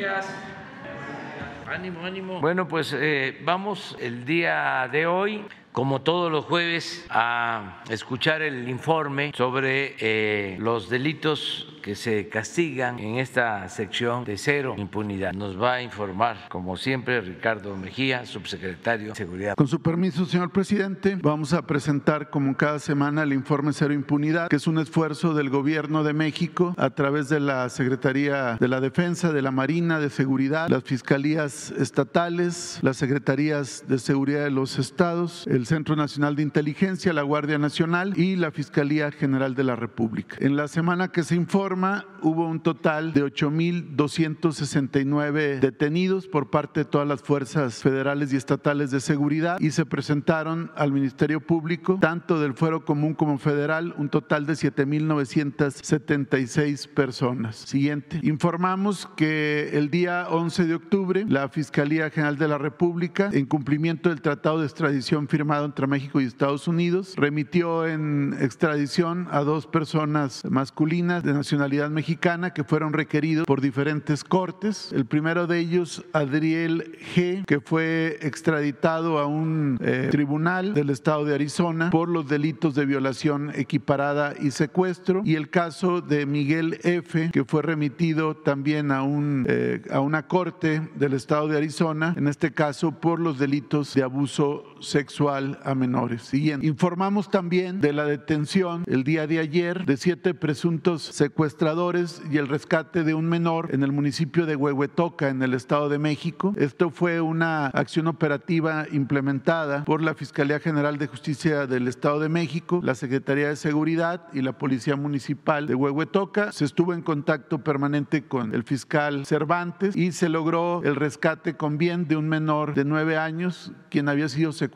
días. Ánimo, ánimo. Bueno, pues eh, vamos el día de hoy como todos los jueves, a escuchar el informe sobre eh, los delitos que se castigan en esta sección de cero impunidad. Nos va a informar, como siempre, Ricardo Mejía, subsecretario de Seguridad. Con su permiso, señor presidente, vamos a presentar como cada semana el informe Cero Impunidad, que es un esfuerzo del Gobierno de México a través de la Secretaría de la Defensa, de la Marina, de Seguridad, las fiscalías estatales, las secretarías de seguridad de los estados, el Centro Nacional de Inteligencia, la Guardia Nacional y la Fiscalía General de la República. En la semana que se informa hubo un total de 8.269 detenidos por parte de todas las fuerzas federales y estatales de seguridad y se presentaron al Ministerio Público, tanto del Fuero Común como federal, un total de 7.976 personas. Siguiente. Informamos que el día 11 de octubre la Fiscalía General de la República, en cumplimiento del Tratado de Extradición firmado entre México y Estados Unidos. Remitió en extradición a dos personas masculinas de nacionalidad mexicana que fueron requeridos por diferentes cortes. El primero de ellos, Adriel G., que fue extraditado a un eh, tribunal del estado de Arizona por los delitos de violación equiparada y secuestro. Y el caso de Miguel F., que fue remitido también a, un, eh, a una corte del estado de Arizona, en este caso por los delitos de abuso sexual a menores. Siguiente. Informamos también de la detención el día de ayer de siete presuntos secuestradores y el rescate de un menor en el municipio de Huehuetoca, en el Estado de México. Esto fue una acción operativa implementada por la Fiscalía General de Justicia del Estado de México, la Secretaría de Seguridad y la Policía Municipal de Huehuetoca. Se estuvo en contacto permanente con el fiscal Cervantes y se logró el rescate con bien de un menor de nueve años, quien había sido secuestrado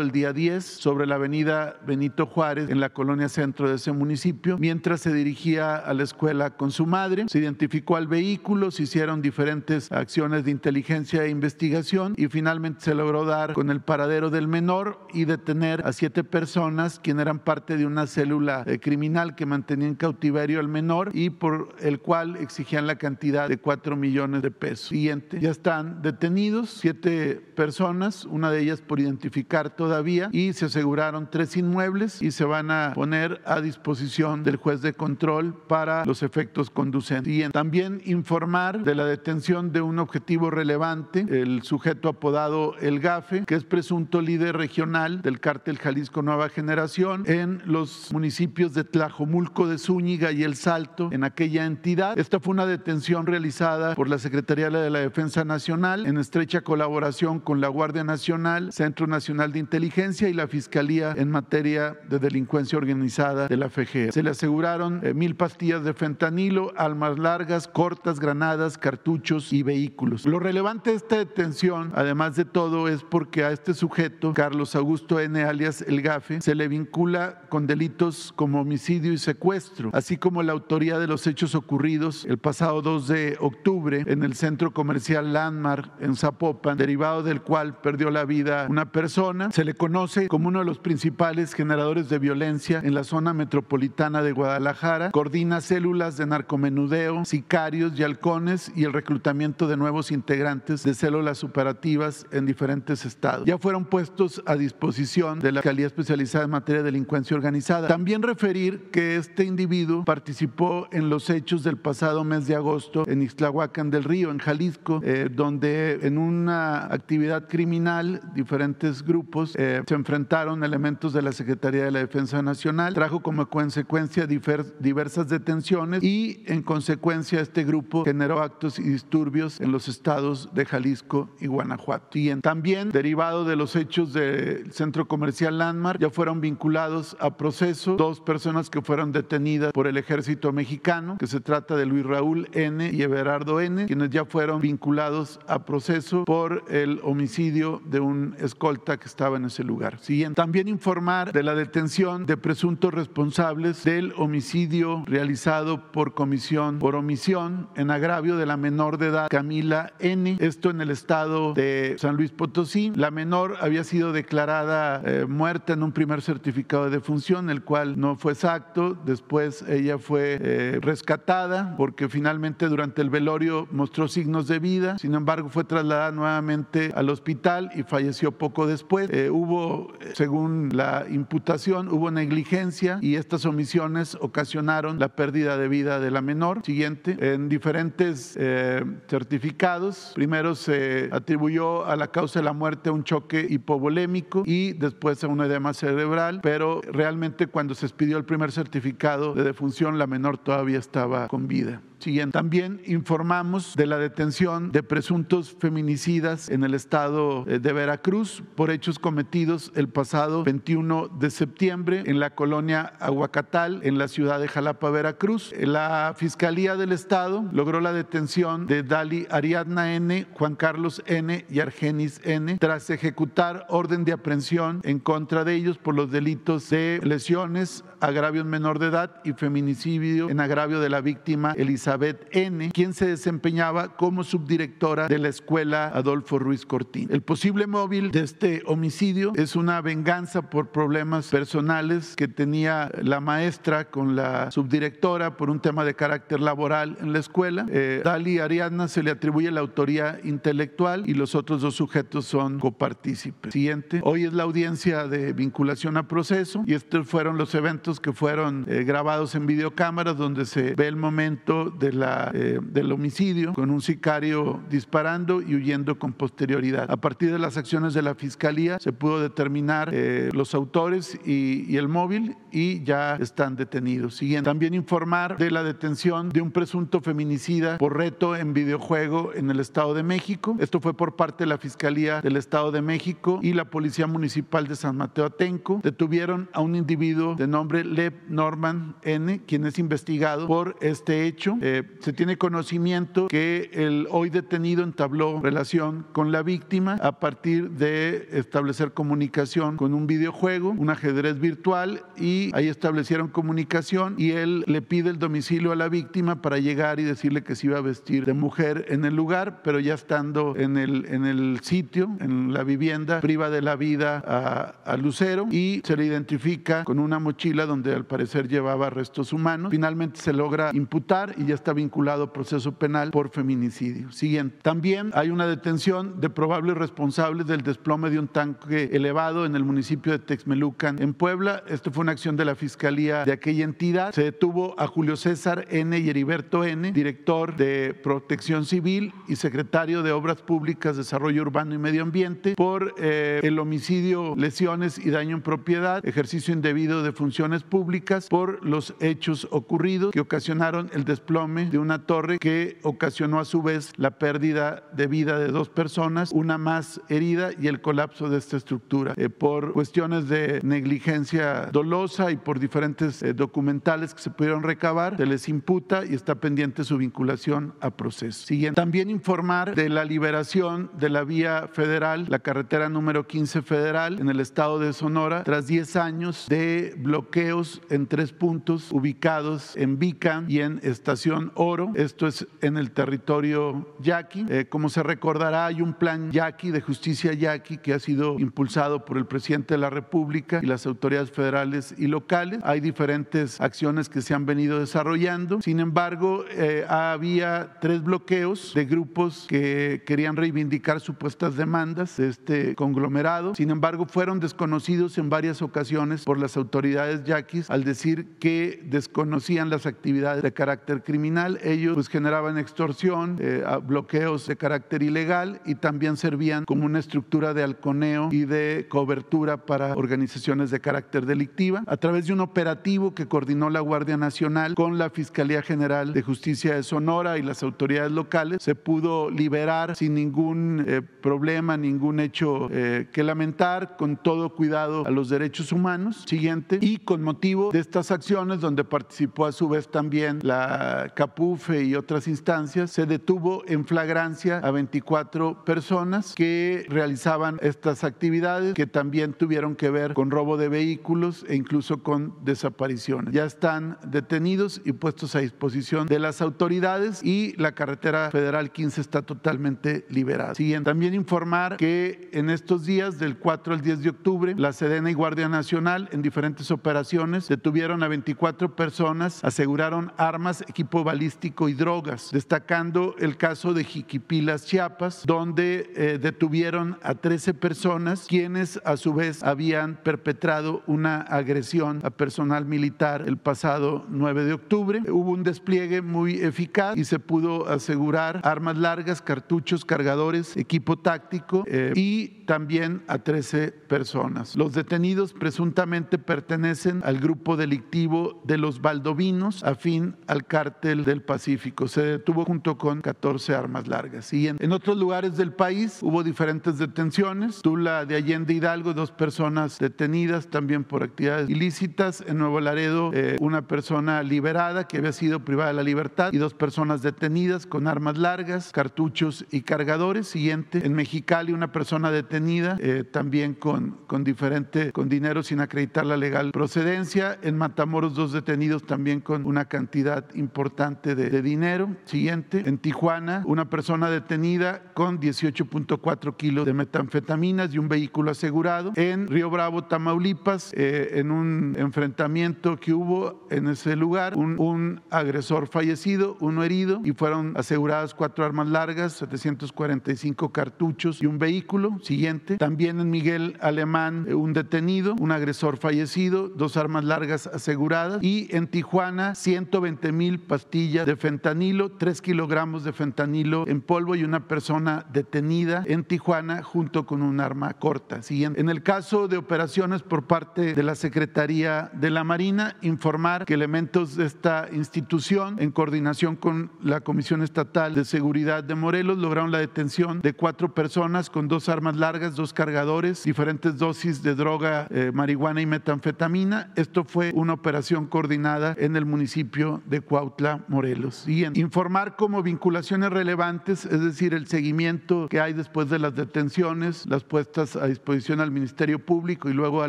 el día 10 sobre la avenida Benito Juárez en la colonia centro de ese municipio, mientras se dirigía a la escuela con su madre. Se identificó al vehículo, se hicieron diferentes acciones de inteligencia e investigación y finalmente se logró dar con el paradero del menor y detener a siete personas quienes eran parte de una célula eh, criminal que mantenía en cautiverio al menor y por el cual exigían la cantidad de cuatro millones de pesos. Siguiente, ya están detenidos siete personas, una de ellas por identificar toda y se aseguraron tres inmuebles y se van a poner a disposición del juez de control para los efectos conducentes. También informar de la detención de un objetivo relevante, el sujeto apodado El Gafe, que es presunto líder regional del cártel Jalisco Nueva Generación en los municipios de Tlajomulco de Zúñiga y El Salto, en aquella entidad. Esta fue una detención realizada por la Secretaría de la Defensa Nacional en estrecha colaboración con la Guardia Nacional, Centro Nacional de Inteligencia, y la Fiscalía en materia de delincuencia organizada de la FG. Se le aseguraron eh, mil pastillas de fentanilo, almas largas, cortas, granadas, cartuchos y vehículos. Lo relevante de esta detención, además de todo, es porque a este sujeto, Carlos Augusto N. alias El Gafe, se le vincula con delitos como homicidio y secuestro, así como la autoría de los hechos ocurridos el pasado 2 de octubre en el centro comercial Landmark en Zapopan, derivado del cual perdió la vida una persona. Se le conoce como uno de los principales generadores de violencia en la zona metropolitana de Guadalajara, coordina células de narcomenudeo, sicarios y halcones y el reclutamiento de nuevos integrantes de células operativas en diferentes estados. Ya fueron puestos a disposición de la Fiscalía Especializada en Materia de Delincuencia Organizada. También referir que este individuo participó en los hechos del pasado mes de agosto en Ixtlahuacán del Río, en Jalisco, eh, donde en una actividad criminal diferentes grupos eh, se enfrentaron elementos de la Secretaría de la Defensa Nacional, trajo como consecuencia diversas detenciones y en consecuencia este grupo generó actos y disturbios en los estados de Jalisco y Guanajuato. Y también, derivado de los hechos del centro comercial Landmark, ya fueron vinculados a proceso dos personas que fueron detenidas por el ejército mexicano, que se trata de Luis Raúl N. y Everardo N., quienes ya fueron vinculados a proceso por el homicidio de un escolta que estaba en ese lugar. Siguiente. También informar de la detención de presuntos responsables del homicidio realizado por comisión por omisión en agravio de la menor de edad Camila N. Esto en el estado de San Luis Potosí. La menor había sido declarada eh, muerta en un primer certificado de defunción, el cual no fue exacto. Después ella fue eh, rescatada porque finalmente durante el velorio mostró signos de vida. Sin embargo, fue trasladada nuevamente al hospital y falleció poco después. Eh, hubo, según la imputación, hubo negligencia y estas omisiones ocasionaron la pérdida de vida de la menor. Siguiente, en diferentes eh, certificados, primero se atribuyó a la causa de la muerte un choque hipovolémico y después a un edema cerebral, pero realmente cuando se expidió el primer certificado de defunción, la menor todavía estaba con vida. Siguiente. También informamos de la detención de presuntos feminicidas en el estado eh, de Veracruz por hechos cometidos el pasado 21 de septiembre en la colonia Aguacatal, en la ciudad de Jalapa, Veracruz. La Fiscalía del Estado logró la detención de Dali Ariadna N., Juan Carlos N. y Argenis N. tras ejecutar orden de aprehensión en contra de ellos por los delitos de lesiones, agravio en menor de edad y feminicidio en agravio de la víctima Elizabeth Elizabeth N., quien se desempeñaba como subdirectora de la escuela Adolfo Ruiz Cortín. El posible móvil de este homicidio es una venganza por problemas personales que tenía la maestra con la subdirectora por un tema de carácter laboral en la escuela. Eh, Dali Ariadna se le atribuye la autoría intelectual y los otros dos sujetos son copartícipes. Siguiente. Hoy es la audiencia de vinculación a proceso y estos fueron los eventos que fueron eh, grabados en videocámaras donde se ve el momento eh, del homicidio con un sicario disparando y huyendo con posterioridad. A partir de las acciones de la Fiscalía se pudo determinar eh, los autores y, el móvil y ya están detenidos. Siguiente. También informar de la detención de un presunto feminicida por reto en videojuego en el Estado de México. Esto fue por parte de la Fiscalía del Estado de México y la Policía Municipal de San Mateo Atenco. Detuvieron a un individuo de nombre Lev Norman N., quien es investigado por este hecho. Se tiene conocimiento que el hoy detenido entabló relación con la víctima a partir de establecer comunicación con un videojuego, un ajedrez virtual y ahí establecieron comunicación y él le pide el domicilio a la víctima para llegar y decirle que se iba a vestir de mujer en el lugar, pero ya estando en el, en el sitio, en la vivienda, priva de la vida a, a Lucero y se le identifica con una mochila donde al parecer llevaba restos humanos. Finalmente se logra imputar y ya está vinculado a proceso penal por feminicidio. Siguiente. También hay una detención de probables responsables del desplome de un tanque elevado en el municipio de Texmelucan, en Puebla. Esto fue una acción de la Fiscalía de aquella entidad. Se detuvo a Julio César N. y Heriberto N., director de Protección Civil y secretario de Obras Públicas, Desarrollo Urbano y Medio Ambiente, por eh, el homicidio, lesiones y daño en propiedad, ejercicio indebido de funciones públicas por los hechos ocurridos que ocasionaron el desplome de una torre que ocasionó a su vez la pérdida de vida de dos personas, una más herida y el colapso de esta estructura. Eh, por cuestiones de negligencia dolosa y por diferentes eh, documentales que se pudieron recabar, se les imputa y está pendiente su vinculación a proceso. Siguiente. También informar de la liberación de la vía federal, la carretera número 15 federal en el estado de Sonora, tras 10 años de bloqueos en tres puntos ubicados en Vican y en Estación Oro. Esto es en el territorio yaqui. Eh, como se recordará, hay un plan yaqui de justicia yaqui que ha sido impulsado por el presidente de la República y las autoridades federales y locales. Hay diferentes acciones que se han venido desarrollando. Sin embargo, eh, había tres bloqueos de grupos que querían reivindicar supuestas demandas de este conglomerado. Sin embargo, fueron desconocidos en varias ocasiones por las autoridades yaquis al decir que desconocían las actividades de carácter criminal ellos pues, generaban extorsión, eh, bloqueos de carácter ilegal y también servían como una estructura de halconeo y de cobertura para organizaciones de carácter delictiva. A través de un operativo que coordinó la Guardia Nacional con la Fiscalía General de Justicia de Sonora y las autoridades locales, se pudo liberar sin ningún eh, problema, ningún hecho eh, que lamentar, con todo cuidado a los derechos humanos. Siguiente. Y con motivo de estas acciones, donde participó a su vez también la Capufe y otras instancias, se detuvo en flagrancia a 24 personas que realizaban estas actividades que también tuvieron que ver con robo de vehículos e incluso con desapariciones. Ya están detenidos y puestos a disposición de las autoridades y la carretera federal 15 está totalmente liberada. Siguiente. También informar que en estos días, del 4 al 10 de octubre, la Sedena y Guardia Nacional en diferentes operaciones detuvieron a 24 personas, aseguraron armas, equipo balístico y drogas, destacando el caso de Jiquipilas, Chiapas, donde eh, detuvieron a 13 personas quienes a su vez habían perpetrado una agresión a personal militar el pasado 9 de octubre. Hubo un despliegue muy eficaz y se pudo asegurar armas largas, cartuchos, cargadores, equipo táctico eh, y también a 13 personas. Los detenidos presuntamente pertenecen al grupo delictivo de los Valdovinos, afín al cártel del Pacífico. Se detuvo junto con 14 armas largas. Y en, otros lugares del país hubo diferentes detenciones. Tula de Allende Hidalgo, dos personas detenidas también por actividades ilícitas. En Nuevo Laredo, eh, una persona liberada que había sido privada de la libertad y dos personas detenidas con armas largas, cartuchos y cargadores. Siguiente, en Mexicali, una persona detenida eh, también con, con diferente, con dinero sin acreditar la legal procedencia. En Matamoros, dos detenidos también con una cantidad importante de, de dinero. Siguiente, en Tijuana, una persona detenida con 18.4 kilos de metanfetaminas y un vehículo asegurado. En Río Bravo, Tamaulipas, eh, en un enfrentamiento que hubo en ese lugar, un, un agresor fallecido, uno herido y fueron aseguradas cuatro armas largas, 745 cartuchos y un vehículo. Siguiente. También en Miguel Alemán, eh, un detenido, un agresor fallecido, dos armas largas aseguradas. Y en Tijuana, 120 mil de fentanilo, 3 kilogramos de fentanilo en polvo y una persona detenida en Tijuana junto con un arma corta. Siguiente. En el caso de operaciones por parte de la Secretaría de la Marina, informar que elementos de esta institución, en coordinación con la Comisión Estatal de Seguridad de Morelos, lograron la detención de cuatro personas con dos armas largas, dos cargadores, diferentes dosis de droga, eh, marihuana y metanfetamina. Esto fue una operación coordinada en el municipio de Cuautla, Morelos. Y informar como vinculaciones relevantes, es decir, el seguimiento que hay después de las detenciones, las puestas a disposición al Ministerio Público y luego a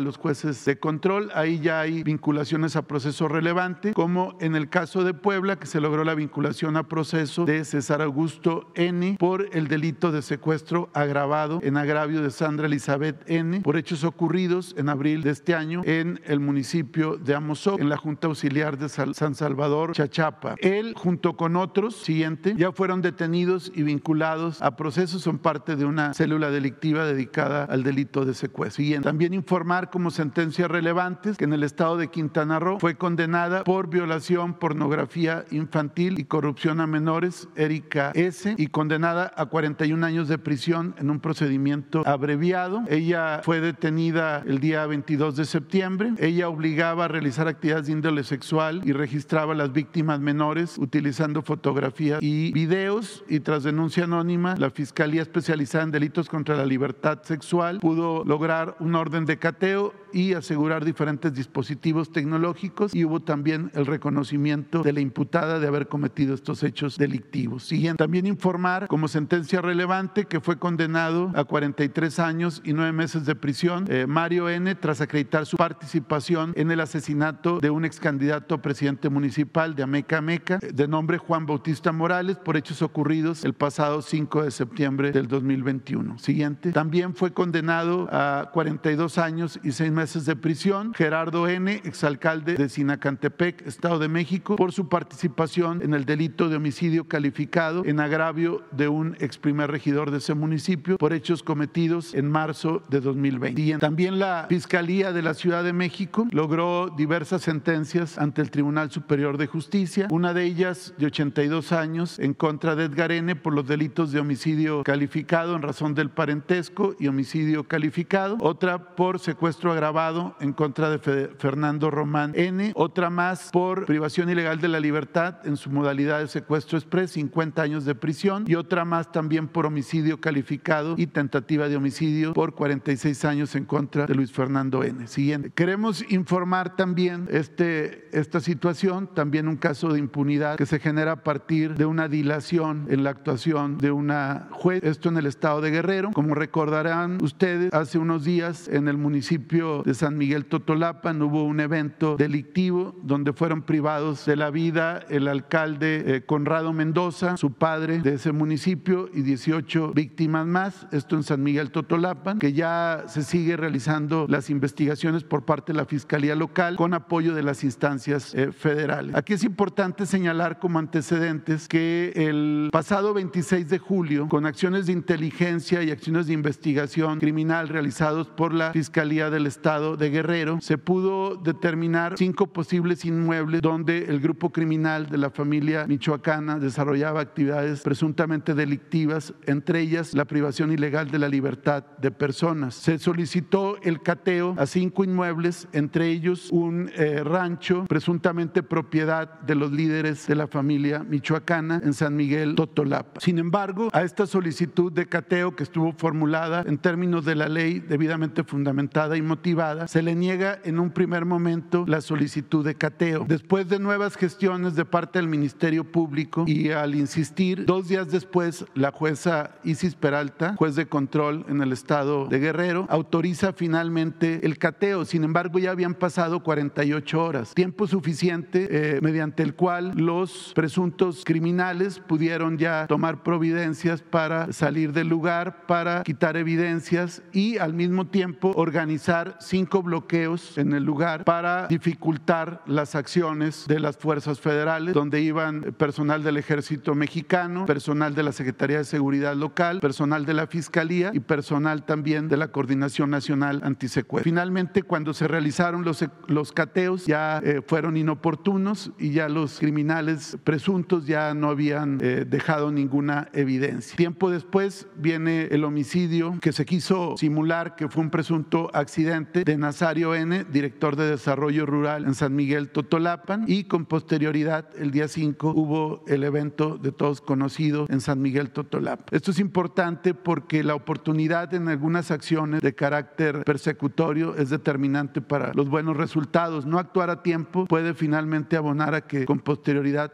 los jueces de control. Ahí ya hay vinculaciones a proceso relevante, como en el caso de Puebla, que se logró la vinculación a proceso de César Augusto N por el delito de secuestro agravado en agravio de Sandra Elizabeth N por hechos ocurridos en abril de este año en el municipio de Amozoc, en la Junta Auxiliar de San Salvador, Chachapa. Él, junto con otros, siguiente, ya fueron detenidos y vinculados a procesos, son parte de una célula delictiva dedicada al delito de secuestro. Siguiente. También informar como sentencias relevantes que en el estado de Quintana Roo fue condenada por violación, pornografía infantil y corrupción a menores, Erika S., y condenada a 41 años de prisión en un procedimiento abreviado. Ella fue detenida el día 22 de septiembre. Ella obligaba a realizar actividades de índole sexual y registraba a las víctimas menores utilizando fotografías y videos y tras denuncia anónima, la Fiscalía Especializada en Delitos contra la Libertad Sexual pudo lograr un orden de cateo y asegurar diferentes dispositivos tecnológicos y hubo también el reconocimiento de la imputada de haber cometido estos hechos delictivos. Siguiente, también informar como sentencia relevante que fue condenado a 43 años y nueve meses de prisión eh, Mario N tras acreditar su participación en el asesinato de un ex candidato a presidente municipal de Ameca De nombre Juan Bautista Morales por hechos ocurridos el pasado 5 de septiembre del 2021. Siguiente, también fue condenado a 42 años y seis meses de prisión. Gerardo N., exalcalde de Sinacantepec, Estado de México, por su participación en el delito de homicidio calificado en agravio de un ex primer regidor de ese municipio por hechos cometidos en marzo de 2020. también la Fiscalía de la Ciudad de México logró diversas sentencias ante el Tribunal Superior de Justicia, una de ellas de 82 años en contra de Edgar N. por los delitos de homicidio calificado en razón del parentesco y homicidio calificado, otra por secuestro agravado en contra de Fernando Román N. Otra más por privación ilegal de la libertad en su modalidad de secuestro express, 50 años de prisión. Y otra más también por homicidio calificado y tentativa de homicidio por 46 años en contra de Luis Fernando N. Siguiente. Queremos informar también este, esta situación, también un caso de impunidad que se genera a partir de una dilación en la actuación de una juez. Esto en el estado de Guerrero. Como recordarán ustedes, hace unos días en el municipio de San Miguel Totolapan hubo un evento delictivo donde fueron privados de la vida el alcalde eh, Conrado Mendoza, su padre de ese municipio y 18 víctimas más. Esto en San Miguel Totolapan, que ya se sigue realizando las investigaciones por parte de la Fiscalía Local con apoyo de las instancias eh, federales. Aquí es importante señalar como antecedentes que el pasado 26 de julio, con acciones de inteligencia y acciones de investigación criminal realizados por la Fiscalía del Estado de Guerrero, se pudo determinar cinco posibles inmuebles donde el grupo criminal de la familia michoacana desarrollaba actividades presuntamente delictivas, entre ellas la privación ilegal de la libertad de personas. Se solicitó el cateo a cinco inmuebles, entre ellos un eh, rancho presuntamente propiedad de los líderes de la familia michoacana en San Miguel Totolapa. Sin embargo, a esta solicitud de cateo que estuvo formulada en términos de la ley debidamente fundamentada y motivada, se le niega en un primer momento la solicitud de cateo. Después de nuevas gestiones de parte del Ministerio Público y al insistir, dos días después, la jueza Isis Peralta, juez de control en el estado de Guerrero, autoriza finalmente el cateo. Sin embargo, ya habían pasado 48 horas, tiempo suficiente eh, mediante el cual los presuntos criminales pudieron ya tomar providencias para salir del lugar, para quitar evidencias y al mismo tiempo organizar cinco bloqueos en el lugar para dificultar las acciones de las fuerzas federales, donde iban personal del ejército mexicano, personal de la Secretaría de Seguridad Local, personal de la Fiscalía y personal también de la Coordinación Nacional Antisecuestro. Finalmente, cuando se realizaron los, los cateos, ya eh, fueron inoportunos y ya los criminales presuntos ya no habían eh, dejado ninguna evidencia. Tiempo después viene el homicidio que se quiso simular que fue un presunto accidente de Nazario N., director de Desarrollo Rural en San Miguel Totolapan, y con posterioridad, el día 5, hubo el evento de todos conocidos en San Miguel Totolapan. Esto es importante porque la oportunidad en algunas acciones de carácter persecutorio es determinante para los buenos resultados. No actuar a tiempo puede finalmente abonar a que con posterioridad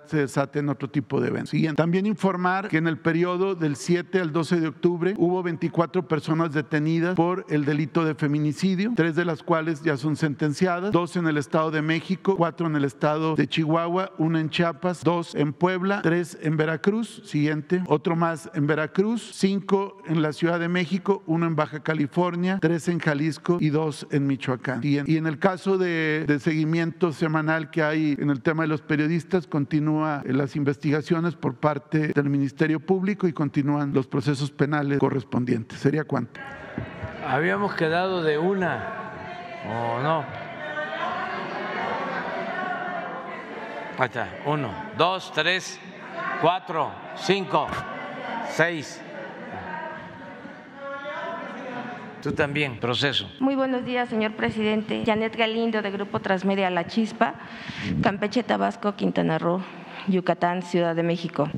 se desaten otro tipo de eventos. Siguiente. También informar que en el periodo del 7 al 12 de octubre hubo 24 personas detenidas por el delito de feminicidio, tres de las cuales ya son sentenciadas, dos en el Estado de México, cuatro en el Estado de Chihuahua, una en Chiapas, dos en Puebla, tres en Veracruz, siguiente, otro más en Veracruz, cinco en la Ciudad de México, uno en Baja California, tres en Jalisco y dos en Michoacán. Y en, el caso de, de seguimiento semanal que hay en el tema de los periodistas, continúa las investigaciones por parte del Ministerio Público y continúan los procesos penales correspondientes. ¿Sería cuánto? Habíamos quedado de una, ¿o no? Ahí está, uno, dos, tres, cuatro, cinco, seis. Tú también, proceso. Muy buenos días, señor presidente. Janet Galindo, de Grupo Transmedia La Chispa, Campeche, Tabasco, Quintana Roo, Yucatán, Ciudad de México.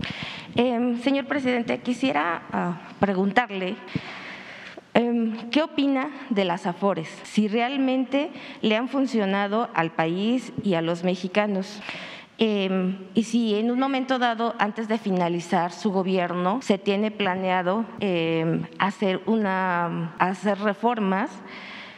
Eh, señor presidente, quisiera uh, preguntarle eh, qué opina de las AFORES, si realmente le han funcionado al país y a los mexicanos. Eh, y si en un momento dado, antes de finalizar su gobierno, se tiene planeado eh, hacer, una, hacer reformas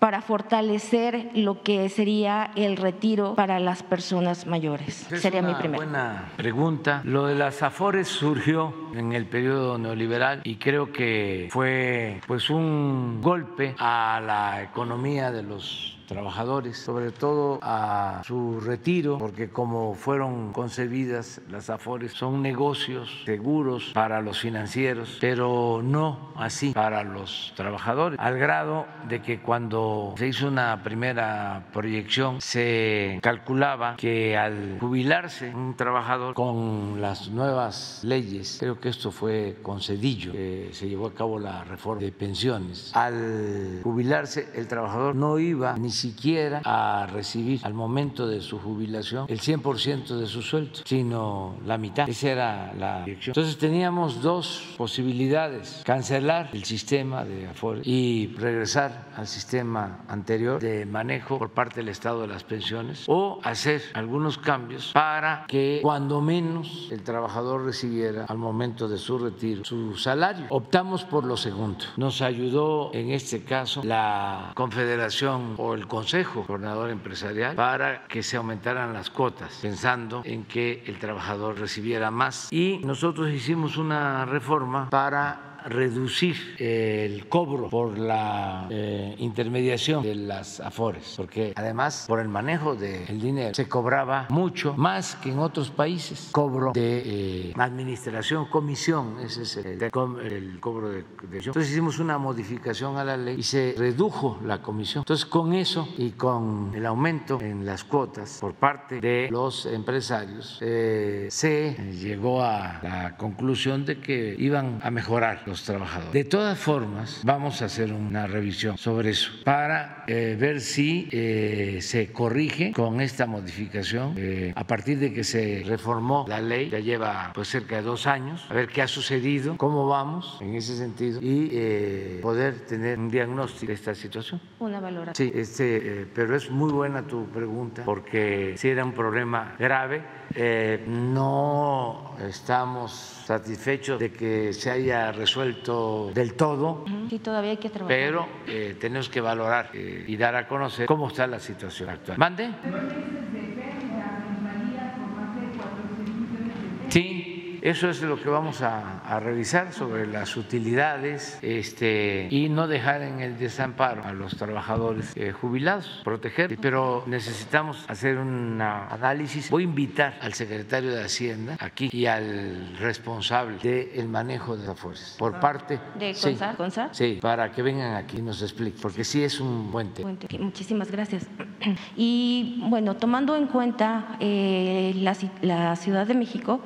para fortalecer lo que sería el retiro para las personas mayores? Es Sería una mi primera. buena pregunta. Lo de las afores surgió en el periodo neoliberal y creo que fue pues un golpe a la economía de los trabajadores, sobre todo a su retiro, porque como fueron concebidas las afores, son negocios seguros para los financieros, pero no así para los trabajadores, al grado de que cuando se hizo una primera proyección se calculaba que al jubilarse un trabajador con las nuevas leyes, creo que esto fue con Cedillo, que se llevó a cabo la reforma de pensiones, al jubilarse el trabajador no iba ni siquiera a recibir al momento de su jubilación el 100% de su sueldo, sino la mitad. Esa era la dirección. Entonces teníamos dos posibilidades, cancelar el sistema de Afore y regresar al sistema anterior de manejo por parte del Estado de las pensiones o hacer algunos cambios para que cuando menos el trabajador recibiera al momento de su retiro su salario. Optamos por lo segundo. Nos ayudó en este caso la Confederación o el Consejo Coordinador Empresarial para que se aumentaran las cuotas, pensando en que el trabajador recibiera más. Y nosotros hicimos una reforma para reducir el cobro por la eh, intermediación de las afores, porque además por el manejo del dinero se cobraba mucho más que en otros países. Cobro de eh, administración, comisión, ese es el, cobro de, de, Entonces hicimos una modificación a la ley y se redujo la comisión. Entonces con eso y con el aumento en las cuotas por parte de los empresarios eh, se llegó a la conclusión de que iban a mejorar trabajadores. De todas formas, vamos a hacer una revisión sobre eso para eh, ver si eh, se corrige con esta modificación eh, a partir de que se reformó la ley, ya lleva pues cerca de dos años, a ver qué ha sucedido, cómo vamos en ese sentido y poder tener un diagnóstico de esta situación. Una valoración. Sí, este, pero es muy buena tu pregunta porque si era un problema grave, no estamos satisfechos de que se haya resuelto del todo. Sí, todavía hay que trabajar. Pero eh, tenemos que valorar eh, y dar a conocer cómo está la situación actual. ¿Mande? Sí. Eso es lo que vamos a, revisar sobre las utilidades este, y no dejar en el desamparo a los trabajadores eh, jubilados, proteger. Pero necesitamos hacer un análisis. Voy a invitar al secretario de Hacienda aquí y al responsable del manejo de las fuerzas por parte de CONSAR. Sí, para que vengan aquí y nos expliquen, porque sí es un buen tema. Muchísimas gracias. Y bueno, tomando en cuenta eh, la, la Ciudad de México,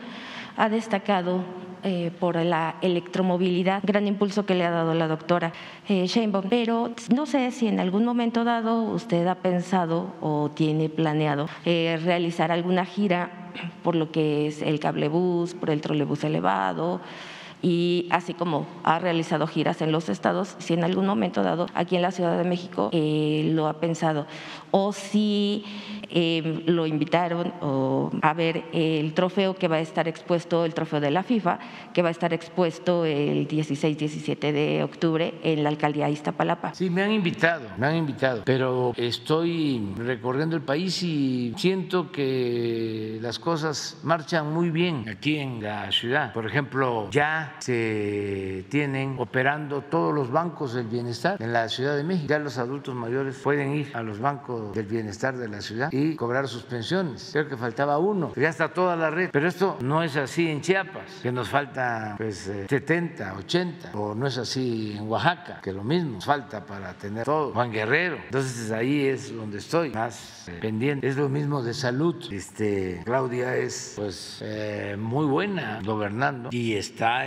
ha destacado eh, por la electromovilidad, gran impulso que le ha dado la doctora eh, Sheinbaum. Pero no sé si en algún momento dado usted ha pensado o tiene planeado eh, realizar alguna gira por lo que es el cablebús, por el trolebús elevado y así como ha realizado giras en los estados, si en algún momento dado aquí en la Ciudad de México eh, lo ha pensado o si eh, lo invitaron a ver el trofeo que va a estar expuesto, el trofeo de la FIFA, que va a estar expuesto el 16-17 de octubre en la alcaldía Iztapalapa. Sí, me han invitado, me han invitado, pero estoy recorriendo el país y siento que las cosas marchan muy bien aquí en la ciudad. Por ejemplo, ya se tienen operando todos los bancos del bienestar en la Ciudad de México. Ya los adultos mayores pueden ir a los bancos del bienestar de la ciudad y cobrar sus pensiones. Creo que faltaba uno, ya está toda la red. Pero esto no es así en Chiapas, que nos falta pues 70, eh, 80, o no es así en Oaxaca, que lo mismo nos falta para tener todo. Juan Guerrero. Entonces ahí es donde estoy más eh, pendiente. Es lo mismo de salud. Este, Claudia es pues eh, muy buena gobernando y está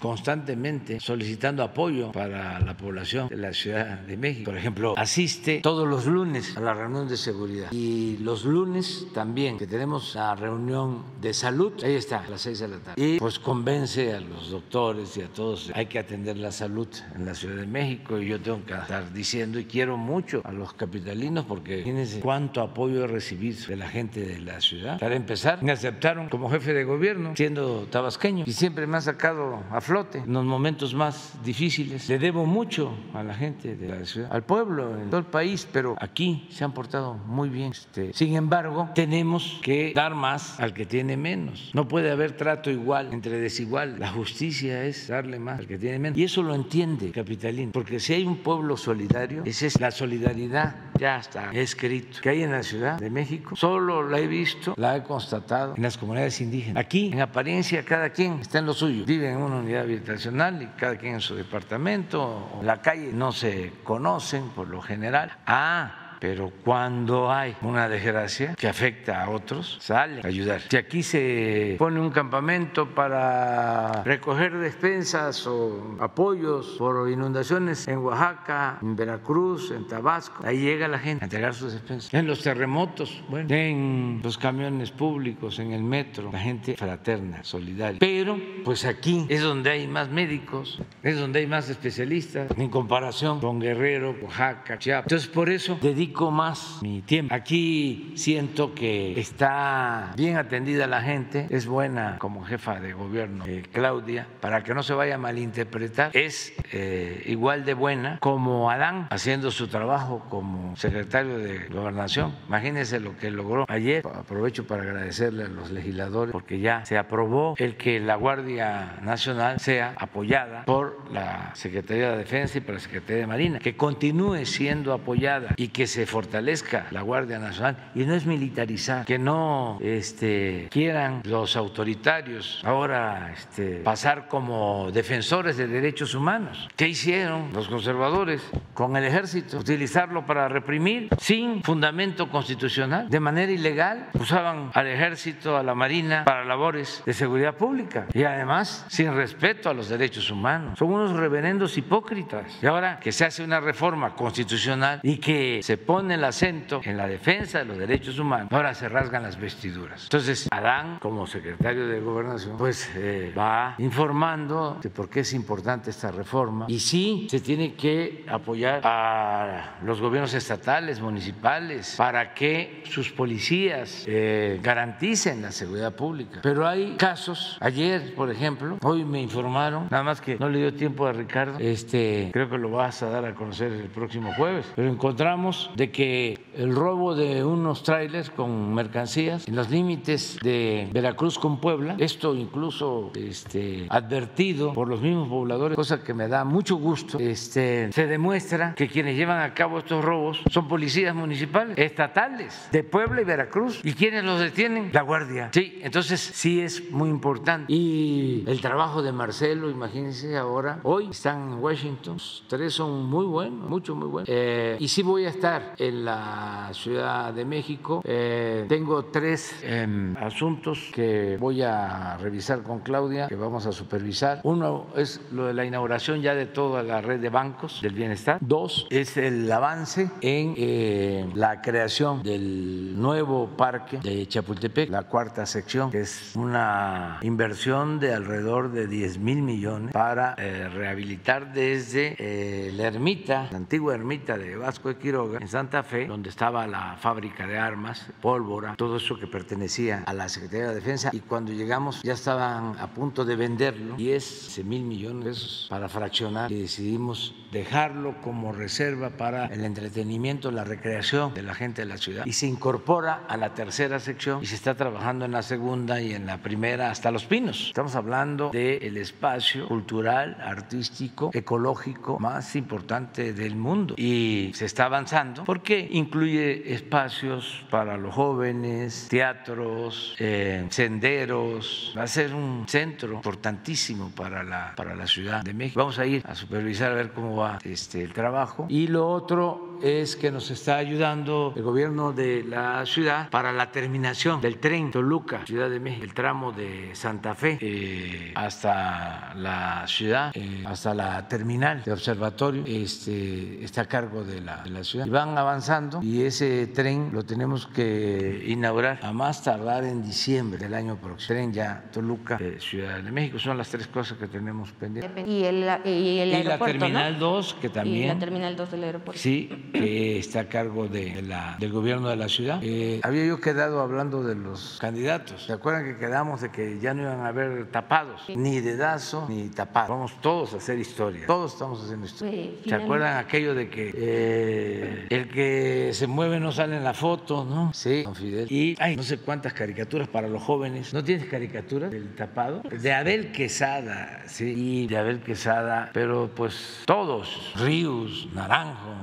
constantemente solicitando apoyo para la población de la Ciudad de México. Por ejemplo, asiste todos los lunes a la reunión de seguridad y los lunes también que tenemos la reunión de salud, ahí está, a las seis de la tarde. Y pues convence a los doctores y a todos, hay que atender la salud en la Ciudad de México y yo tengo que estar diciendo y quiero mucho a los capitalinos porque fíjense cuánto apoyo he recibido de la gente de la ciudad. Para empezar, me aceptaron como jefe de gobierno siendo tabasqueño y siempre me ha sacado a flote en los momentos más difíciles. Le debo mucho a la gente de la ciudad, al pueblo, en todo el país, pero aquí se han portado muy bien. Este, sin embargo, tenemos que dar más al que tiene menos. No puede haber trato igual entre desigual. La justicia es darle más al que tiene menos. Y eso lo entiende Capitalín, porque si hay un pueblo solidario, esa es la solidaridad, ya está escrito, que hay en la Ciudad de México. Solo la he visto, la he constatado en las comunidades indígenas. Aquí, en apariencia, cada quien está en lo suyo, vive en una unidad habitacional y cada quien en su departamento, la calle no se conocen por lo general. Ah, pero cuando hay una desgracia que afecta a otros, sale a ayudar. Si aquí se pone un campamento para recoger despensas o apoyos por inundaciones en Oaxaca, en Veracruz, en Tabasco, ahí llega la gente a entregar sus despensas. En los terremotos, bueno, en los camiones públicos, en el metro, la gente fraterna, solidaria. Pero, pues aquí es donde hay más médicos, es donde hay más especialistas en comparación con Guerrero, Oaxaca, Chiapas. Entonces, por eso dedico más mi tiempo. Aquí siento que está bien atendida la gente, es buena como jefa de gobierno eh, Claudia, para que no se vaya a malinterpretar, es eh, igual de buena como Adán haciendo su trabajo como secretario de gobernación. Imagínense lo que logró ayer. Aprovecho para agradecerle a los legisladores porque ya se aprobó el que la Guardia Nacional sea apoyada por la Secretaría de Defensa y por la Secretaría de Marina, que continúe siendo apoyada y que se fortalezca la Guardia Nacional y no es militarizar, que no este, quieran los autoritarios ahora este, pasar como defensores de derechos humanos. ¿Qué hicieron los conservadores con el ejército? Utilizarlo para reprimir sin fundamento constitucional, de manera ilegal. Usaban al ejército, a la marina para labores de seguridad pública y además sin respeto a los derechos humanos. Son unos reverendos hipócritas. Y ahora que se hace una reforma constitucional y que se pone el acento en la defensa de los derechos humanos, ahora se rasgan las vestiduras. Entonces, Adán, como secretario de Gobernación, pues eh, va informando de por qué es importante esta reforma y sí se tiene que apoyar a los gobiernos estatales, municipales, para que sus policías eh, garanticen la seguridad pública. Pero hay casos, ayer, por ejemplo, hoy me informaron, nada más que no le dio tiempo a Ricardo, este, creo que lo vas a dar a conocer el próximo jueves, pero encontramos de que el robo de unos trailers con mercancías en los límites de Veracruz con Puebla, esto incluso este, advertido por los mismos pobladores, cosa que me da mucho gusto, este, se demuestra que quienes llevan a cabo estos robos son policías municipales, estatales, de Puebla y Veracruz. ¿Y quienes los detienen? La Guardia. Sí, entonces sí es muy importante. Y el trabajo de Marcelo, imagínense ahora, hoy están en Washington, tres son muy buenos, mucho, muy buenos. Eh, y sí voy a estar en la Ciudad de México. Eh, tengo tres em, asuntos que voy a revisar con Claudia, que vamos a supervisar. Uno es lo de la inauguración ya de toda la red de bancos del bienestar. Dos es el avance en eh, la creación del nuevo parque de Chapultepec, la cuarta sección, que es una inversión de alrededor de 10 mil millones para eh, rehabilitar desde eh, la ermita, la antigua ermita de Vasco de Quiroga, en Santa Fe, donde estaba la fábrica de armas, pólvora, todo eso que pertenecía a la Secretaría de Defensa. Y cuando llegamos ya estaban a punto de venderlo, 10 mil millones de pesos para fraccionar y decidimos dejarlo como reserva para el entretenimiento, la recreación de la gente de la ciudad. Y se incorpora a la tercera sección y se está trabajando en la segunda y en la primera hasta Los Pinos. Estamos hablando del espacio cultural, artístico, ecológico más importante del mundo. Y se está avanzando porque incluye espacios para los jóvenes, teatros, eh, senderos. Va a ser un centro importantísimo para la, para la Ciudad de México. Vamos a ir a supervisar a ver cómo va este, el trabajo. Y lo otro es que nos está ayudando el gobierno de la ciudad para la terminación del tren Toluca, Ciudad de México, el tramo de Santa Fe eh, hasta la ciudad, eh, hasta la terminal de observatorio, este, está a cargo de la, de la ciudad. Y van avanzando y ese tren lo tenemos que inaugurar a más tardar en diciembre del año próximo. Tren ya Toluca, eh, Ciudad de México, son las tres cosas que tenemos pendientes. Y el, y el Y la Terminal ¿no? 2, que Y también... la Terminal 2 del aeropuerto. Sí, que está a cargo de la, del gobierno de la ciudad. Eh, había yo quedado hablando de los candidatos. ¿Se acuerdan que quedamos de que ya no iban a haber tapados? Ni dedazo ni tapados. Vamos todos a hacer historia. Todos estamos haciendo historia. Sí, ¿Se finalmente. acuerdan aquello de que eh, el que se mueve no sale en la foto, no? Sí, don Fidel. Y hay no sé cuántas caricaturas para los jóvenes. ¿No tienes caricaturas del tapado? De Abel Quesada, sí. Y de Abel Quesada, pero pues todos, Ríos, Naranjo,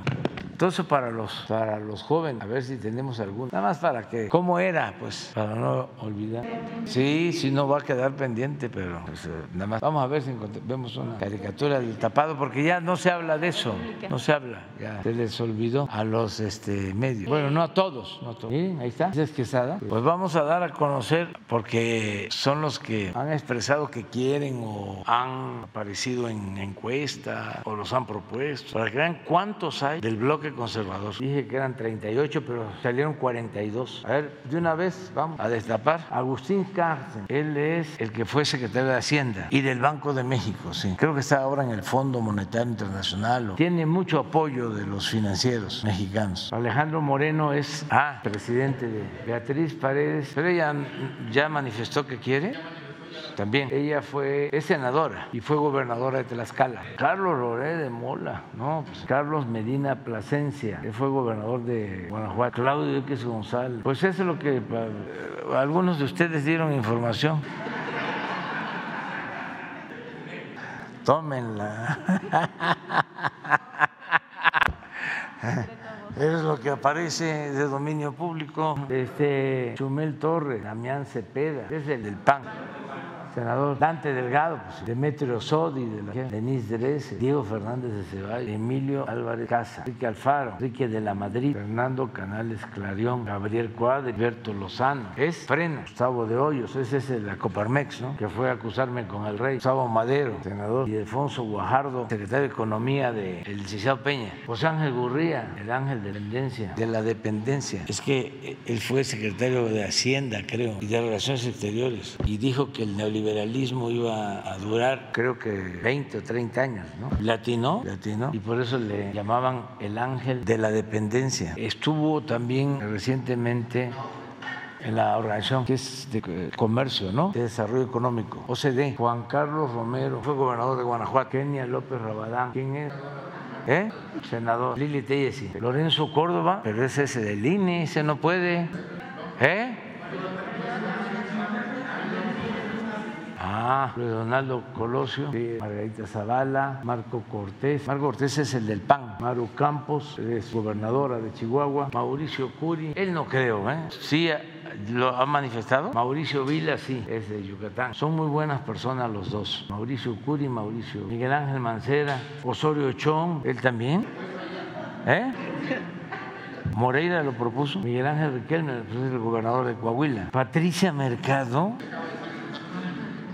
Entonces para los, para los jóvenes, a ver si tenemos alguno. Nada más para que, ¿cómo era? Pues para no olvidar. Sí, sí, no va a quedar pendiente, pero pues, eh, nada más. Vamos a ver si vemos una caricatura del tapado, porque ya no se habla de eso, no se habla, ya se les olvidó a los este, medios. Bueno, no a todos, no a todos. ¿Sí? Ahí está, es. Pues vamos a dar a conocer, porque son los que han expresado que quieren o han aparecido en encuesta o los han propuesto, para que vean cuántos hay del bloque conservador. Dije que eran 38, pero salieron 42. A ver, de una vez vamos a destapar. Agustín Cárcel, él es el que fue secretario de Hacienda y del Banco de México, sí. Creo que está ahora en el Fondo Monetario Internacional. Tiene mucho apoyo de los financieros mexicanos. Alejandro Moreno es ah, presidente de Beatriz Paredes, pero ella ya manifestó que quiere también. Ella fue, senadora y fue gobernadora de Tlaxcala. Carlos Loré de Mola, no, pues Carlos Medina Plasencia, él fue gobernador de Guanajuato. Claudio X González. Pues eso es lo que algunos de ustedes dieron información. Tómenla. Es lo que aparece de dominio público. Este Chumel Torres, Damián Cepeda, es el del PAN senador Dante Delgado, pues, Demetrio Sodi, de la Denise Diego Fernández de Ceballos, Emilio Álvarez Casa, Enrique Alfaro, Enrique de la Madrid, Fernando Canales Clarión, Gabriel Cuadre, Alberto Lozano. Es Frena, Gustavo de Hoyos, ese es el la Coparmex, ¿no? Que fue a acusarme con el rey. Gustavo Madero, senador, y Alfonso Guajardo, secretario de Economía del de licenciado Peña. José Ángel Gurría, el ángel de dependencia, de la dependencia. Es que él fue secretario de Hacienda, creo, y de Relaciones Exteriores, y dijo que el neoliberalismo liberalismo iba a durar creo que 20 o 30 años, ¿no? Latino, latino, y por eso le llamaban el ángel de la dependencia. Estuvo también recientemente en la organización que es de comercio, ¿no? De desarrollo económico, OCDE. Juan Carlos Romero fue gobernador de Guanajuato. Kenia López Rabadán, ¿quién es? ¿Eh? Senador Lili Tellesi. Lorenzo Córdoba, pero es ese del INE, ese no puede. ¿Eh? Ah, Donaldo Colosio, Margarita Zavala, Marco Cortés. Marco Cortés es el del PAN. Maru Campos es gobernadora de Chihuahua. Mauricio Curi, él no creo, ¿eh? Sí lo ha manifestado. Mauricio Vila, sí, es de Yucatán. Son muy buenas personas los dos. Mauricio Curi, Mauricio Miguel Ángel Mancera, Osorio Chong, él también. ¿Eh? Moreira lo propuso. Miguel Ángel Riquelme, el gobernador de Coahuila. Patricia Mercado.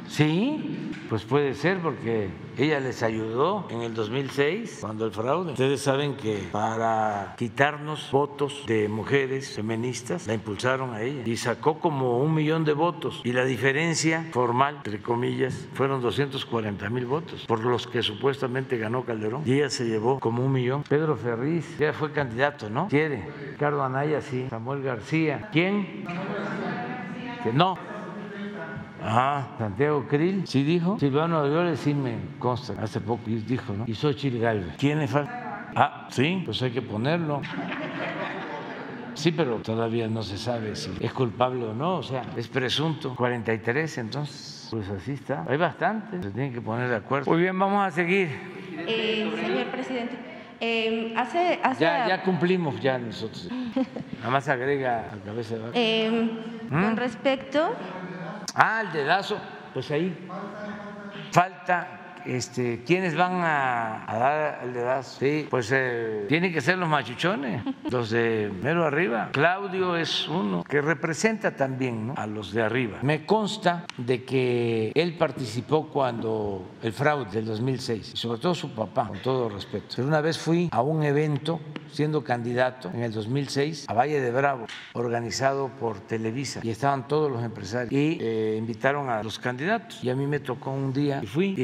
Sí, pues puede ser porque ella les ayudó en el 2006 cuando el fraude. Ustedes saben que para quitarnos votos de mujeres feministas la impulsaron a ella y sacó como un millón de votos y la diferencia formal, entre comillas, fueron 240 mil votos por los que supuestamente ganó Calderón y ella se llevó como un millón. Pedro Ferriz ya fue candidato, ¿no? Quiere. Ricardo Anaya sí. Samuel García. ¿Quién? Que no. Ajá, Santiago Krill, sí dijo. Silvano Aureoles sí me consta, hace poco dijo, ¿no? Y Xochitl Galvez. ¿Quién le falta? Ah, sí, pues hay que ponerlo. Sí, pero todavía no se sabe si es culpable o no, o sea, es presunto. 43, entonces, pues así está. Hay bastante, se tienen que poner de acuerdo. Muy bien, vamos a seguir. Eh, señor presidente, eh, hace, hace... Ya, ya cumplimos, ya nosotros. Nada más agrega a cabeza de eh, Con ¿Mm? respecto Ah, el dedazo, pues ahí. Falta este, ¿quiénes van a, dar el dedazo? Sí, pues eh, tienen que ser los machuchones, los de mero arriba. Claudio es uno que representa también a los de arriba. Me consta de que él participó cuando el fraude del 2006, y sobre todo su papá, con todo respeto. Pero una vez fui a un evento siendo candidato en el 2006 a Valle de Bravo, organizado por Televisa, y estaban todos los empresarios y eh, invitaron a los candidatos. Y a mí me tocó un día y fui.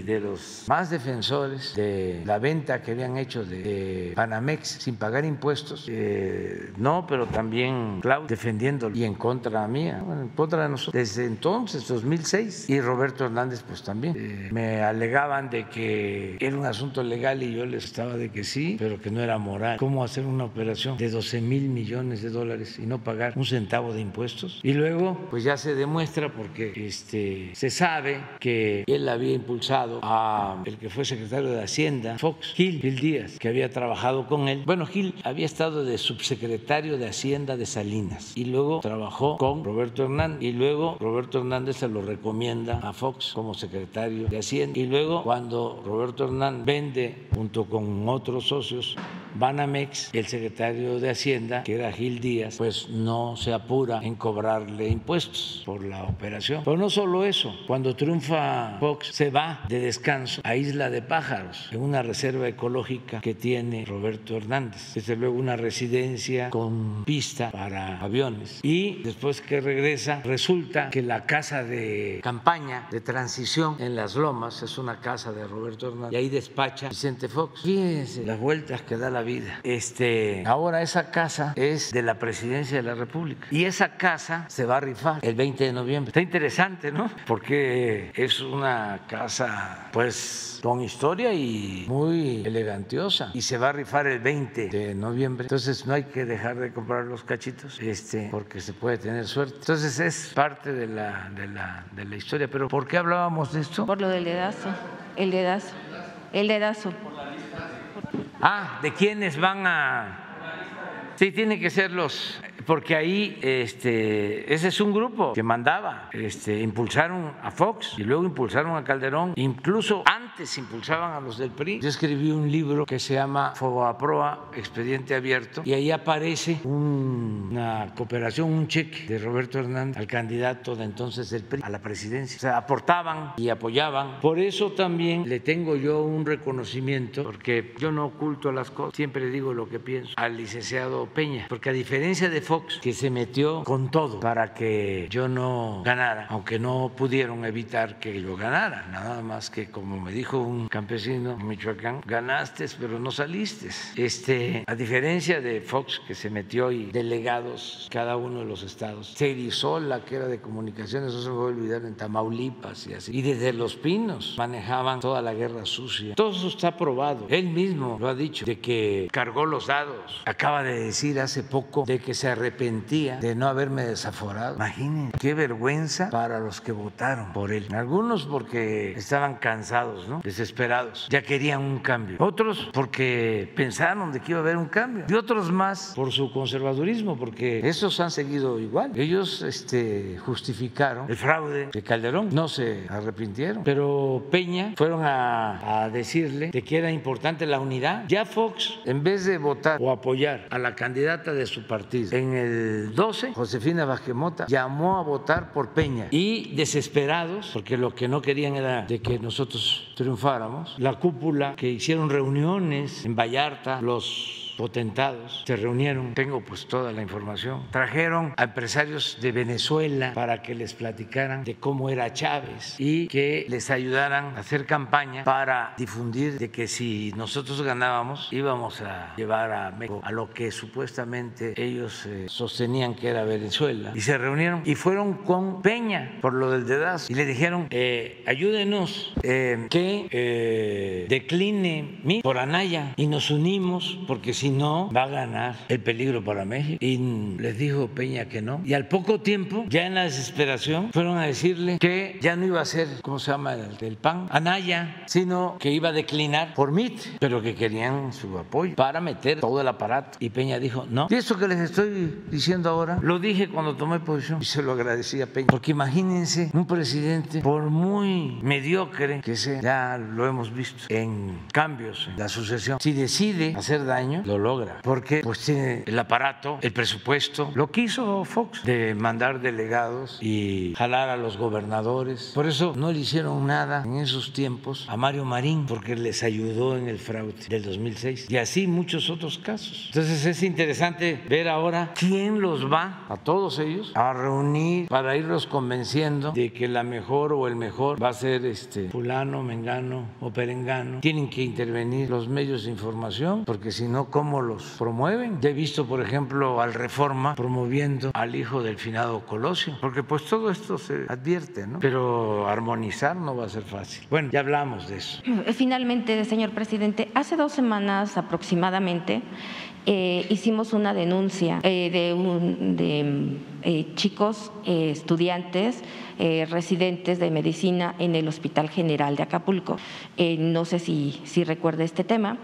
De los más defensores de la venta que habían hecho de, Panamex sin pagar impuestos, eh, no, pero también Claudio defendiendo y en contra mía, bueno, en contra de nosotros. Desde entonces, 2006, y Roberto Hernández pues también. Eh, me alegaban de que era un asunto legal y yo les estaba de que sí, pero que no era moral. ¿Cómo hacer una operación de 12 mil millones de dólares y no pagar un centavo de impuestos? Y luego, pues ya se demuestra porque este, se sabe que él había impulsado a el que fue secretario de Hacienda, Fox, Gil, Gil Díaz, que había trabajado con él. Bueno, Gil había estado de subsecretario de Hacienda de Salinas y luego trabajó con Roberto Hernández y luego Roberto Hernández se lo recomienda a Fox como secretario de Hacienda y luego cuando Roberto Hernández vende junto con otros socios Banamex, el secretario de Hacienda, que era Gil Díaz, pues no se apura en cobrarle impuestos por la operación. Pero no solo eso, cuando triunfa Fox se va de descanso a Isla de Pájaros, en una reserva ecológica que tiene Roberto Hernández. Desde luego una residencia con pista para aviones. Y después que regresa, resulta que la casa de campaña de transición en Las Lomas es una casa de Roberto Hernández y ahí despacha Vicente Fox. Fíjense las vueltas que da la vida. Este, ahora esa casa es de la presidencia de la República y esa casa se va a rifar el 20 de noviembre. Está interesante, ¿no? Porque es una casa, pues, con historia y muy elegantiosa y se va a rifar el 20 de noviembre. Entonces no hay que dejar de comprar los cachitos, este, porque se puede tener suerte. Entonces es parte de la, de la, de la historia. Pero ¿por qué hablábamos de esto? Por lo del dedazo, el dedazo, el dedazo. Ah, ¿de quiénes van a...? Sí, tiene que ser los porque ahí este, ese es un grupo que mandaba, este, impulsaron a Fox y luego impulsaron a Calderón, incluso antes impulsaban a los del PRI. Yo escribí un libro que se llama Proa, Expediente Abierto, y ahí aparece una cooperación, un cheque de Roberto Hernández al candidato de entonces del PRI a la presidencia. O sea, aportaban y apoyaban. Por eso también le tengo yo un reconocimiento, porque yo no oculto las cosas, siempre digo lo que pienso, al licenciado Peña, porque a diferencia de Fox, que se metió con todo para que yo no ganara, aunque no pudieron evitar que yo ganara, nada más que como me dijo un campesino en Michoacán, ganaste pero no saliste. Este, a diferencia de Fox que se metió y delegados cada uno de los estados, la que era de comunicaciones, eso se me a olvidar en Tamaulipas y así, y desde Los Pinos manejaban toda la guerra sucia. Todo eso está probado. Él mismo lo ha dicho, de que cargó los dados. Acaba de decir hace poco de que se arrepentía de no haberme desaforado. Imaginen qué vergüenza para los que votaron por él. Algunos porque estaban cansados, ¿no? desesperados, ya querían un cambio. Otros porque pensaron de que iba a haber un cambio. Y otros más por su conservadurismo, porque esos han seguido igual. Ellos este, justificaron el fraude de Calderón, no se arrepintieron. Pero Peña fueron a, a decirle de que era importante la unidad. Ya Fox, en vez de votar o apoyar a la candidata de su partido en el 12, Josefina Vázquez llamó a votar por Peña. y desesperados, porque lo que no querían era de que nosotros triunfáramos, la cúpula que hicieron reuniones en Vallarta, los potentados se reunieron, tengo pues toda la información, trajeron a empresarios de Venezuela para que les platicaran de cómo era Chávez y que les ayudaran a hacer campaña para difundir de que si nosotros ganábamos íbamos a llevar a México a lo que supuestamente ellos eh, sostenían que era Venezuela. Y se reunieron y fueron con Peña por lo del dedazo. Y le dijeron, eh, ayúdenos eh, que decline mi por Anaya. Y nos unimos porque si no, va a ganar el peligro para México. Y les dijo Peña que no. Y al poco tiempo, ya en la desesperación, fueron a decirle que ya no iba a ser, ¿cómo se llama? El, PAN, Anaya, sino que iba a declinar por MIT, pero que querían su apoyo para meter todo el aparato. Y Peña dijo, no. Y eso que les estoy diciendo ahora, lo dije cuando tomé posición y se lo agradecí a Peña. Porque imagínense un presidente, por muy mediocre que sea, ya lo hemos visto en cambios en la sucesión, si decide hacer daño, lo logra, porque pues tiene el aparato, el presupuesto. Lo quiso Fox de mandar delegados y jalar a los gobernadores. Por eso no le hicieron nada en esos tiempos a Mario Marín, porque les ayudó en el fraude del 2006. Y así muchos otros casos. Entonces es interesante ver ahora quién los va, a todos ellos, a reunir para irlos convenciendo de que la mejor o el mejor va a ser este fulano, mengano o perengano. Tienen que intervenir los medios de información, porque si no, ¿cómo los promueven. He visto, por ejemplo, al Reforma promoviendo al hijo del finado Colosio, porque pues todo esto se advierte, ¿no? Pero armonizar no va a ser fácil. Bueno, ya hablamos de eso. Finalmente, señor presidente, hace dos semanas aproximadamente, eh, hicimos una denuncia eh, de, un, de eh, chicos estudiantes residentes de medicina en el Hospital General de Acapulco. no sé si, si recuerda este tema.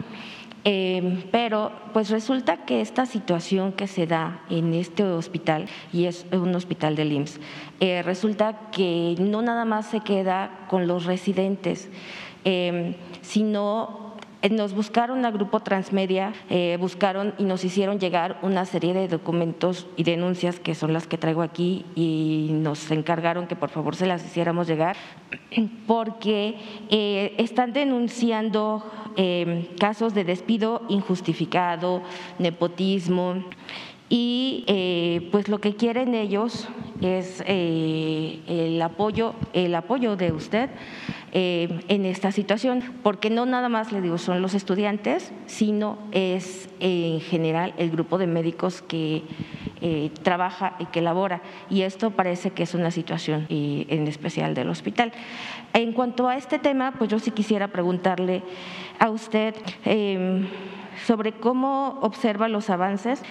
Pero pues resulta que esta situación que se da en este hospital, y es un hospital del IMSS, resulta que no nada más se queda con los residentes, sino eh, nos buscaron a Grupo Transmedia, eh, buscaron y nos hicieron llegar una serie de documentos y denuncias que son las que traigo aquí y nos encargaron que por favor se las hiciéramos llegar porque eh, están denunciando casos de despido injustificado, nepotismo y pues lo que quieren ellos es el apoyo el apoyo de usted eh, en esta situación, porque no nada más, le digo, son los estudiantes, sino es en general el grupo de médicos que eh, trabaja y que labora. Y esto parece que es una situación en especial del hospital. En cuanto a este tema, pues yo sí quisiera preguntarle a usted em, sobre cómo observa los avances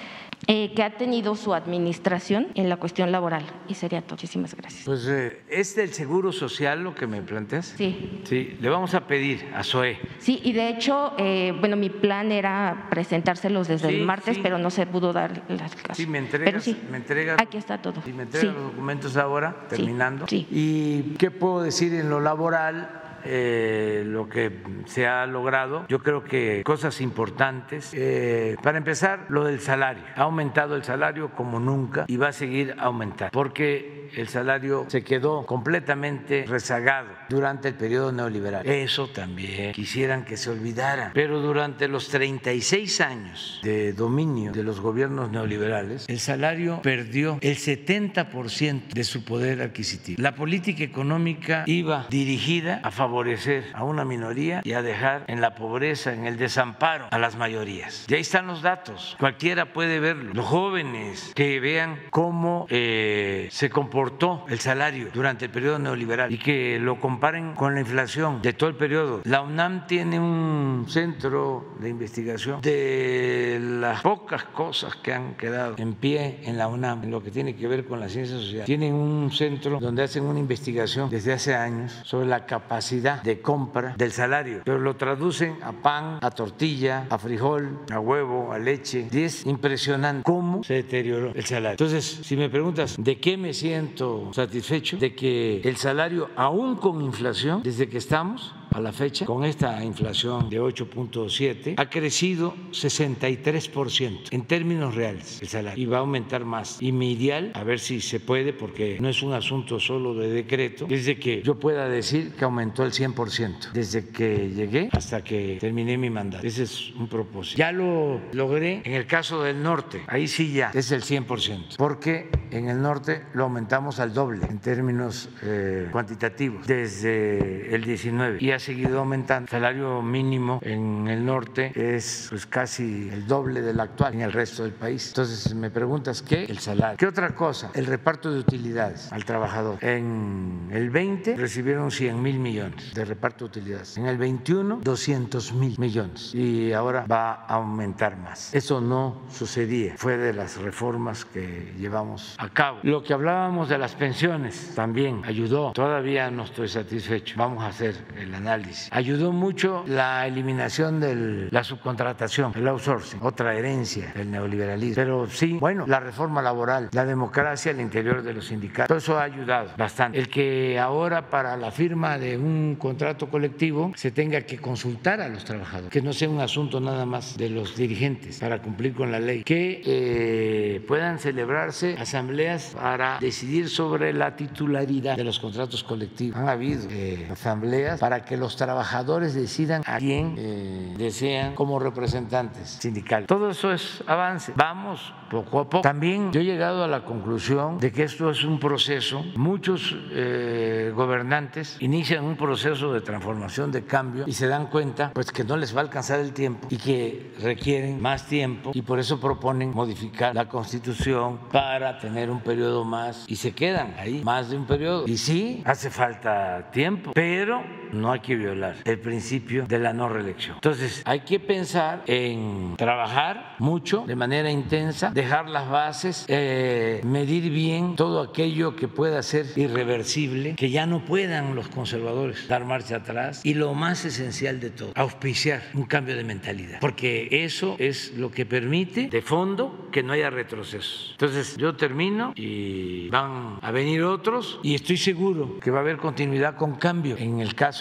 eh, que ha tenido su administración en la cuestión laboral. Y sería todo. Muchísimas gracias. Pues eh, es del Seguro Social lo que me planteas. Sí. Sí, le vamos a pedir a SOE. Sí, y de hecho, eh, bueno, mi plan era presentárselos desde el martes, pero no se pudo dar las clases. Sí, me entregas. sí, me entregas aquí está todo. Y me entregas los documentos ahora, terminando. Sí. ¿Y qué puedo decir en lo laboral? Eh, lo que se ha logrado. Yo creo que cosas importantes. Eh, para empezar, lo del salario. Ha aumentado el salario como nunca y va a seguir aumentando porque el salario se quedó completamente rezagado durante el periodo neoliberal. Eso también quisieran que se olvidara. Pero durante los 36 años de dominio de los gobiernos neoliberales, el salario perdió el 70% de su poder adquisitivo. La política económica iba dirigida a favor favorecer a una minoría y a dejar en la pobreza, en el desamparo a las mayorías. Y ahí están los datos, cualquiera puede verlo. Los jóvenes que vean cómo eh, se comportó el salario durante el periodo neoliberal y que lo comparen con la inflación de todo el periodo. La UNAM tiene un centro de investigación de las pocas cosas que han quedado en pie en la UNAM, en lo que tiene que ver con la ciencia social. Tienen un centro donde hacen una investigación desde hace años sobre la capacidad de compra del salario, pero lo traducen a pan, a tortilla, a frijol, a huevo, a leche. Y es impresionante cómo se deterioró el salario. Entonces, si me preguntas de qué me siento satisfecho, de que el salario, aún con inflación, desde que estamos, a la fecha, con esta inflación de 8.7, ha crecido 63% en términos reales el salario y va a aumentar más. Y mi ideal, a ver si se puede, porque no es un asunto solo de decreto, es de que yo pueda decir que aumentó el 100% desde que llegué hasta que terminé mi mandato. Ese es un propósito. Ya lo logré en el caso del norte, ahí sí ya es el 100%, porque en el norte lo aumentamos al doble en términos eh, cuantitativos desde el 19 y así seguido aumentando. El salario mínimo en el norte es pues, casi el doble del actual en el resto del país. Entonces me preguntas qué el salario. ¿Qué otra cosa? El reparto de utilidades al trabajador. En el 20 recibieron 100 mil millones de reparto de utilidades. En el 21 200 mil millones y ahora va a aumentar más. Eso no sucedía. Fue de las reformas que llevamos a cabo. Lo que hablábamos de las pensiones también ayudó. Todavía no estoy satisfecho. Vamos a hacer el análisis Ayudó mucho la eliminación de la subcontratación, el outsourcing, otra herencia del neoliberalismo. Pero sí, bueno, la reforma laboral, la democracia al interior de los sindicatos, todo eso ha ayudado bastante. El que ahora para la firma de un contrato colectivo se tenga que consultar a los trabajadores, que no sea un asunto nada más de los dirigentes para cumplir con la ley, que eh, puedan celebrarse asambleas para decidir sobre la titularidad de los contratos colectivos. Han habido eh, asambleas para que los los trabajadores decidan a quién eh, desean como representantes sindicales. Todo eso es avance. Vamos poco a poco. También yo he llegado a la conclusión de que esto es un proceso. Muchos eh, gobernantes inician un proceso de transformación, de cambio, y se dan cuenta pues que no les va a alcanzar el tiempo y que requieren más tiempo y por eso proponen modificar la constitución para tener un periodo más y se quedan ahí más de un periodo. Y sí, hace falta tiempo, pero no hay que violar el principio de la no reelección. Entonces, hay que pensar en trabajar mucho, de manera intensa, dejar las bases, eh, medir bien todo aquello que pueda ser irreversible, que ya no puedan los conservadores dar marcha atrás y lo más esencial de todo, auspiciar un cambio de mentalidad, porque eso es lo que permite de fondo que no haya retrocesos. Entonces, yo termino y van a venir otros y estoy seguro que va a haber continuidad con cambio. En el caso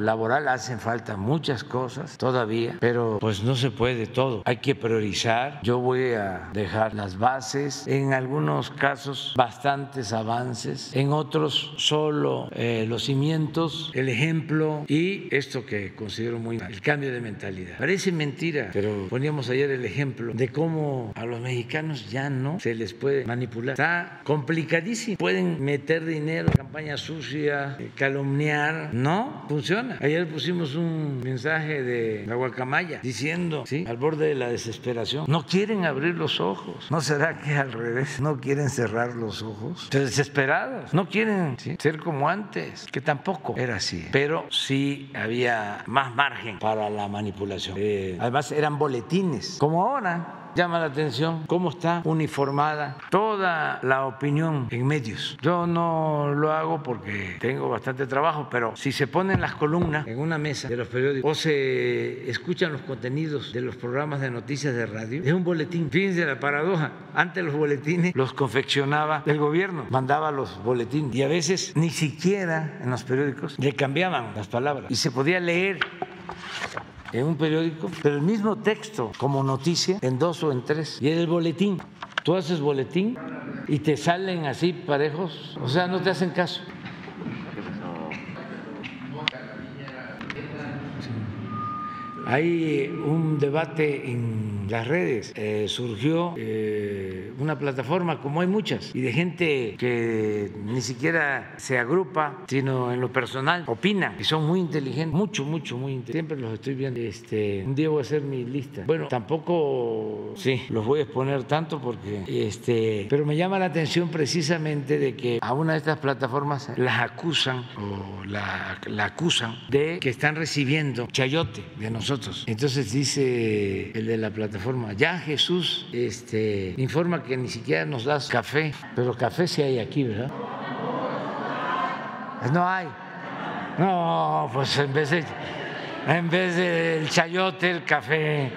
laboral hacen falta muchas cosas todavía, pero pues no se puede todo. Hay que priorizar. Yo voy a dejar las bases, en algunos casos bastantes avances, en otros solo eh, los cimientos, el ejemplo y esto que considero muy mal, el cambio de mentalidad. Parece mentira, pero poníamos ayer el ejemplo de cómo a los mexicanos ya no se les puede manipular. Está complicadísimo. Pueden meter dinero, campaña sucia, eh, calumniar. No funciona. Ayer pusimos un mensaje de la guacamaya diciendo, ¿sí? al borde de la desesperación, no quieren abrir los ojos. ¿No será que al revés? No quieren cerrar los ojos. Desesperados. No quieren ser como antes, que tampoco era así. Pero sí había más margen para la manipulación. Eh, además eran boletines, como ahora llama la atención cómo está uniformada toda la opinión en medios. Yo no lo hago porque tengo bastante trabajo, pero si se ponen las columnas en una mesa de los periódicos o se escuchan los contenidos de los programas de noticias de radio, es un boletín. Fíjense la paradoja. Antes los boletines los confeccionaba el gobierno, mandaba los boletines y a veces ni siquiera en los periódicos le cambiaban las palabras y se podía leer en un periódico, pero el mismo texto como noticia en dos o en tres. Y en el boletín. Tú haces boletín y te salen así parejos, o sea, no te hacen caso. Hay un debate en las redes, eh, surgió eh, una plataforma, como hay muchas, y de gente que ni siquiera se agrupa, sino en lo personal, opina, y son muy inteligentes, mucho, mucho, muy inteligentes. Siempre los estoy viendo. Este, un día voy a hacer mi lista. Bueno, tampoco, sí, los voy a exponer tanto porque, este, pero me llama la atención precisamente de que a una de estas plataformas las acusan o la, la acusan de que están recibiendo chayote de nosotros entonces dice el de la plataforma, ya Jesús este, informa que ni siquiera nos das café, pero café sí hay aquí, ¿verdad? No hay. No, pues en vez de, en vez del chayote, el café,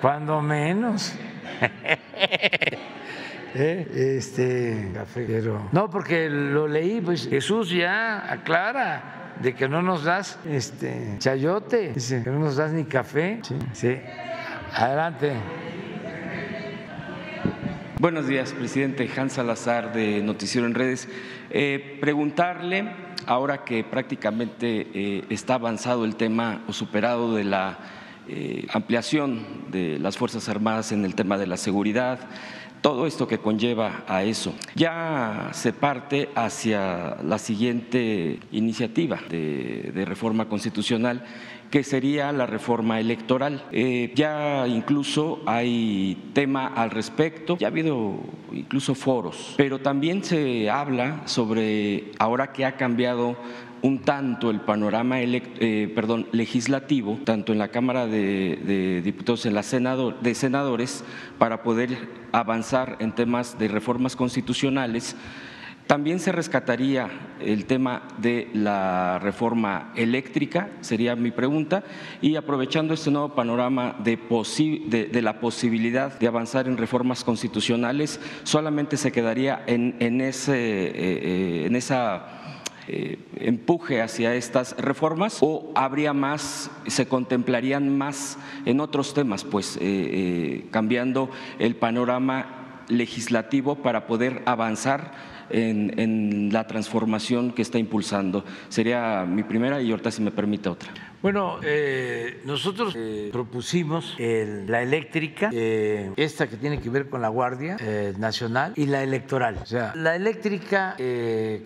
cuando menos. ¿Eh? Este café, pero no, porque lo leí, pues Jesús ya aclara de que no nos das este chayote, dice, que no nos das ni café. Sí. Adelante. Buenos días, presidente Hans Salazar de Noticiero en Redes. Eh, preguntarle, ahora que prácticamente eh, está avanzado el tema o superado de la eh, ampliación de las Fuerzas Armadas en el tema de la seguridad, todo esto que conlleva a eso. Ya se parte hacia la siguiente iniciativa de, reforma constitucional que sería la reforma electoral. Eh, ya incluso hay tema al respecto, ya ha habido incluso foros, pero también se habla sobre, ahora que ha cambiado un tanto el panorama eh, perdón, legislativo, tanto en la Cámara de, Diputados en la Senado, de Senadores, para poder avanzar en temas de reformas constitucionales. También se rescataría el tema de la reforma eléctrica, sería mi pregunta, y aprovechando este nuevo panorama de, la posibilidad de avanzar en reformas constitucionales, solamente se quedaría en, ese, eh, eh, eh, empuje hacia estas reformas o habría más, se contemplarían más en otros temas, pues cambiando el panorama legislativo para poder avanzar en, la transformación que está impulsando. Sería mi primera y ahorita si me permite otra. Bueno, eh, nosotros eh, propusimos la eléctrica, eh, esta que tiene que ver con la Guardia Nacional y la electoral. O sea, la eléctrica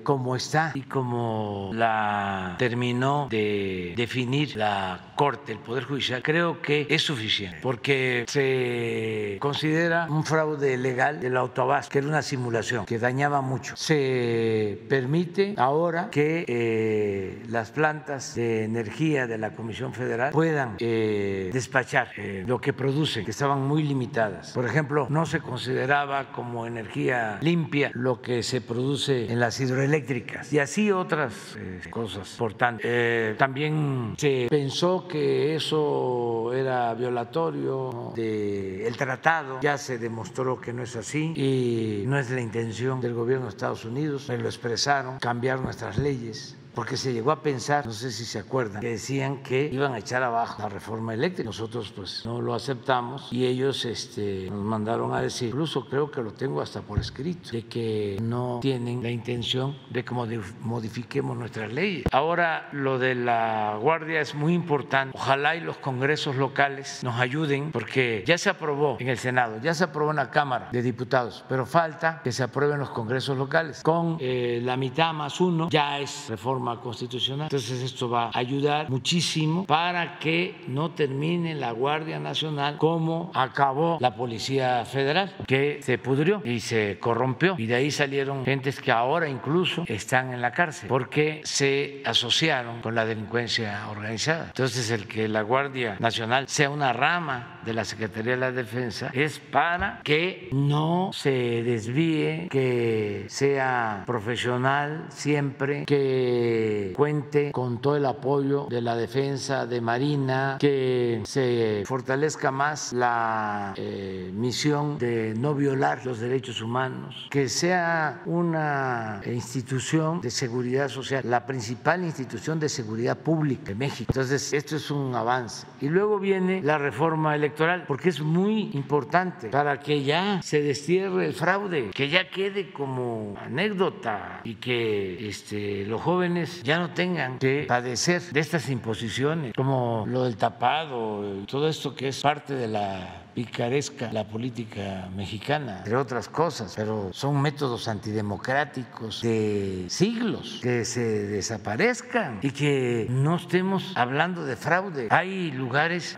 como está y como la terminó de definir la Corte, el Poder Judicial, creo que es suficiente porque se considera un fraude legal del autobús, que era una simulación que dañaba mucho. Se permite ahora que las plantas de energía de la Comisión Federal puedan eh, despachar eh, lo que producen, que estaban muy limitadas. Por ejemplo, no se consideraba como energía limpia lo que se produce en las hidroeléctricas y así otras eh, cosas importantes. también se pensó que eso era violatorio del tratado, ya se demostró que no es así y no es la intención del gobierno Estados Unidos, me lo expresaron, cambiar nuestras leyes porque se llegó a pensar, no sé si se acuerdan, que decían que iban a echar abajo la reforma eléctrica. Nosotros pues no lo aceptamos y ellos este, nos mandaron a decir, incluso creo que lo tengo hasta por escrito, de que no tienen la intención de que modifiquemos nuestras leyes. Ahora lo de la Guardia es muy importante. Ojalá y los congresos locales nos ayuden porque ya se aprobó en el Senado, ya se aprobó en la Cámara de Diputados, pero falta que se aprueben los congresos locales. Con eh, la mitad más uno ya es reforma constitucional. Entonces esto va a ayudar muchísimo para que no termine la Guardia Nacional como acabó la Policía Federal, que se pudrió y se corrompió. Y de ahí salieron gentes que ahora incluso están en la cárcel porque se asociaron con la delincuencia organizada. Entonces el que la Guardia Nacional sea una rama de la Secretaría de la Defensa es para que no se desvíe, que sea profesional siempre, que cuente con todo el apoyo de la defensa de Marina, que se fortalezca más la eh, misión de no violar los derechos humanos, que sea una institución de seguridad social, la principal institución de seguridad pública de México. Entonces, esto es un avance. Y luego viene la reforma electoral, porque es muy importante para que ya se destierre el fraude, que ya quede como anécdota y que este, los jóvenes ya no tengan que padecer de estas imposiciones, como lo del tapado, todo esto que es parte de la picaresca la política mexicana, entre otras cosas, pero son métodos antidemocráticos de siglos que se desaparezcan y que no estemos hablando de fraude. Hay lugares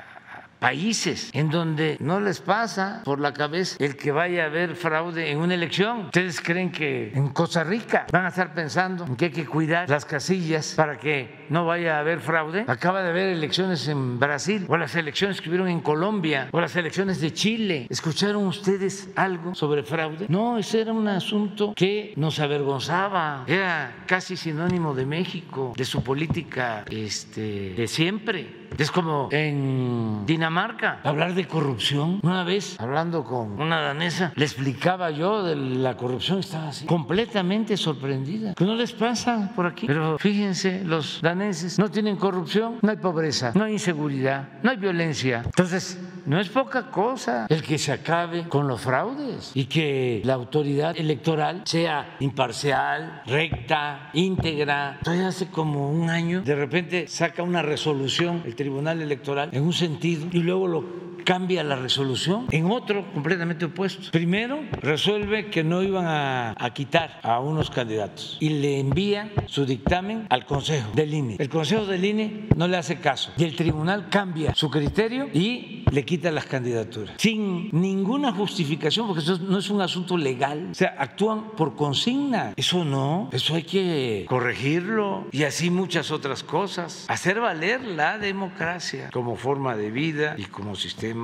países en donde no les pasa por la cabeza el que vaya a haber fraude en una elección. ¿Ustedes creen que en Costa Rica van a estar pensando en que hay que cuidar las casillas para que no vaya a haber fraude? Acaba de haber elecciones en Brasil o las elecciones que hubieron en Colombia o las elecciones de Chile. ¿Escucharon ustedes algo sobre fraude? No, ese era un asunto que nos avergonzaba. Era casi sinónimo de México, de su política este, de siempre. Es como en Dinamarca, hablar de corrupción. Una vez, hablando con una danesa, le explicaba yo de la corrupción, estaba así, completamente sorprendida. Que no les pasa por aquí. Pero fíjense, los daneses no tienen corrupción, no hay pobreza, no hay inseguridad, no hay violencia. Entonces, no es poca cosa el que se acabe con los fraudes y que la autoridad electoral sea imparcial, recta, íntegra. Entonces hace como un año de repente saca una resolución el Tribunal Electoral en un sentido y luego lo cambia la resolución en otro completamente opuesto. Primero, resuelve que no iban a, quitar a unos candidatos y le envía su dictamen al Consejo del INE. El Consejo del INE no le hace caso y el tribunal cambia su criterio y le quita las candidaturas sin ninguna justificación, porque eso no es un asunto legal. O sea, actúan por consigna. Eso no, eso hay que corregirlo y así muchas otras cosas. Hacer valer la democracia como forma de vida y como sistema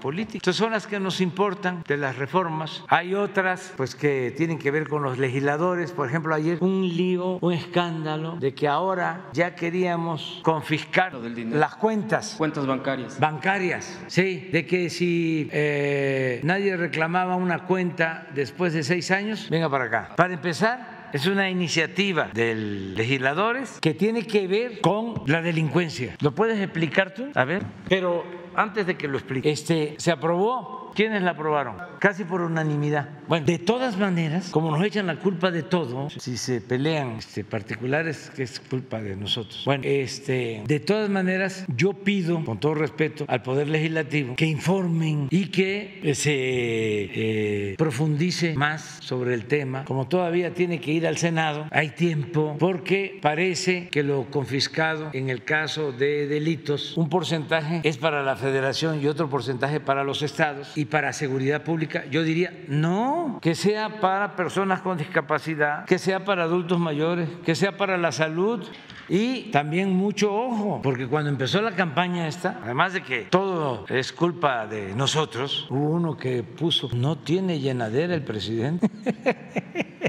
político. Estas son las que nos importan de las reformas. Hay otras pues que tienen que ver con los legisladores. Por ejemplo, ayer un lío, un escándalo de que ahora ya queríamos confiscar las cuentas. Cuentas bancarias. Bancarias, sí. De que si eh, nadie reclamaba una cuenta después de seis años, venga para acá. Para empezar, es una iniciativa de legisladores que tiene que ver con la delincuencia. ¿Lo puedes explicar tú? A ver. Pero antes de que lo explique, este, se aprobó ¿quiénes la aprobaron? Casi por unanimidad. Bueno, de todas maneras, como nos echan la culpa de todo, si se pelean este, particulares, que es culpa de nosotros. Bueno, este, de todas maneras, yo pido, con todo respeto, al Poder Legislativo que informen y que se eh, profundice más sobre el tema. Como todavía tiene que ir al Senado, hay tiempo, porque parece que lo confiscado en el caso de delitos, un porcentaje es para la federación y otro porcentaje para los estados y para seguridad pública. Yo diría, no, que sea para personas con discapacidad, que sea para adultos mayores, que sea para la salud. Y también mucho ojo, porque cuando empezó la campaña esta, además de que todo es culpa de nosotros, hubo uno que puso, no tiene llenadera el presidente.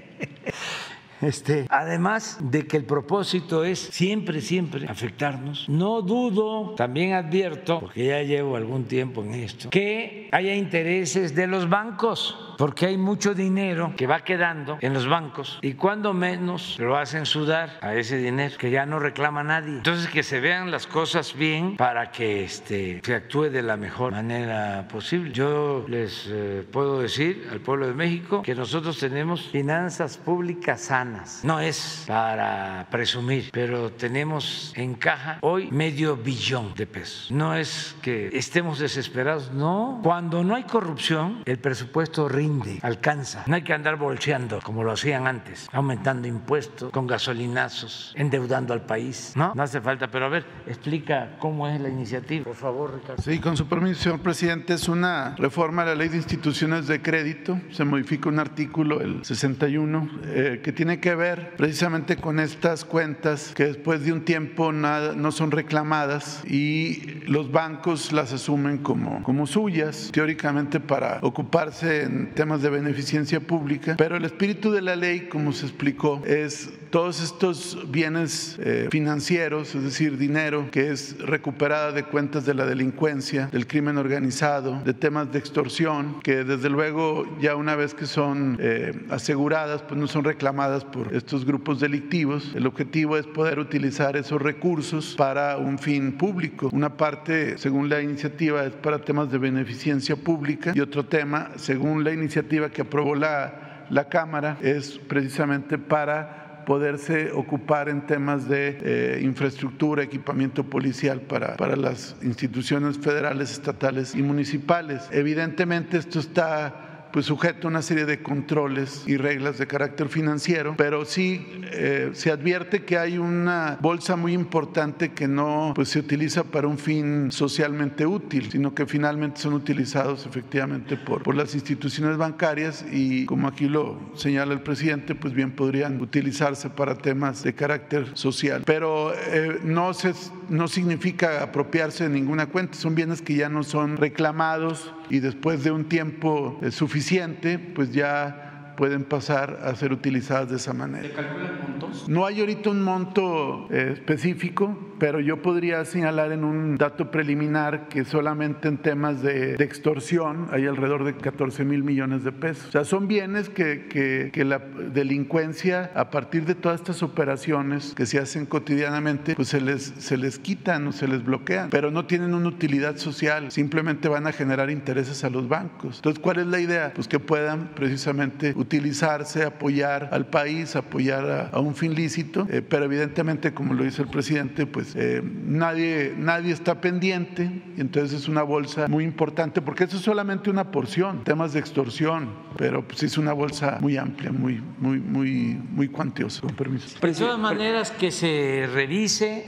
Este, además de que el propósito es siempre, siempre afectarnos, no dudo, también advierto, porque ya llevo algún tiempo en esto, que haya intereses de los bancos porque hay mucho dinero que va quedando en los bancos y cuando menos lo hacen sudar a ese dinero que ya no reclama nadie. Entonces que se vean las cosas bien para que este, se actúe de la mejor manera posible. Yo les eh, puedo decir al pueblo de México que nosotros tenemos finanzas públicas sanas. No es para presumir, pero tenemos en caja hoy medio billón de pesos. No es que estemos desesperados, no. Cuando no hay corrupción, el presupuesto rinde alcanza. No hay que andar bolseando como lo hacían antes, aumentando impuestos, con gasolinazos, endeudando al país. No, no hace falta. Pero a ver, explica cómo es la iniciativa, por favor, Ricardo. Sí, con su permiso, señor presidente, es una reforma a la ley de instituciones de crédito. Se modifica un artículo, el 61, eh, que tiene que ver precisamente con estas cuentas que después de un tiempo nada, no son reclamadas y los bancos las asumen como, como suyas, teóricamente para ocuparse en temas de beneficencia pública, pero el espíritu de la ley, como se explicó, es todos estos bienes eh, financieros, es decir, dinero que es recuperada de cuentas de la delincuencia, del crimen organizado, de temas de extorsión, que desde luego ya una vez que son eh, aseguradas, pues no son reclamadas por estos grupos delictivos. El objetivo es poder utilizar esos recursos para un fin público. Una parte, según la iniciativa, es para temas de beneficencia pública y otro tema, según la iniciativa, que aprobó la, la Cámara es precisamente para poderse ocupar en temas de eh, infraestructura, equipamiento policial para, para las instituciones federales, estatales y municipales. Evidentemente esto está pues sujeto a una serie de controles y reglas de carácter financiero, pero sí eh, se advierte que hay una bolsa muy importante que no pues, se utiliza para un fin socialmente útil, sino que finalmente son utilizados efectivamente por, por las instituciones bancarias y como aquí lo señala el presidente, pues bien podrían utilizarse para temas de carácter social. Pero eh, no, se, no significa apropiarse de ninguna cuenta, son bienes que ya no son reclamados y después de un tiempo eh, suficiente, pues ya pueden pasar a ser utilizadas de esa manera. ¿Se calculan montos? No hay ahorita un monto eh, específico, pero yo podría señalar en un dato preliminar que solamente en temas de, extorsión hay alrededor de 14 mil millones de pesos. O sea, son bienes que, que, que, la delincuencia, a partir de todas estas operaciones que se hacen cotidianamente, pues se les, se les quitan o se les bloquean, pero no tienen una utilidad social, simplemente van a generar intereses a los bancos. Entonces, ¿cuál es la idea? Pues que puedan precisamente utilizarse, apoyar al país, apoyar a, un fin lícito, eh, pero evidentemente, como lo dice el presidente, pues eh, nadie, nadie está pendiente, entonces es una bolsa muy importante, porque eso es solamente una porción, temas de extorsión, pero pues es una bolsa muy amplia, muy, muy, muy, muy cuantiosa, con permiso. De todas maneras, que se revise,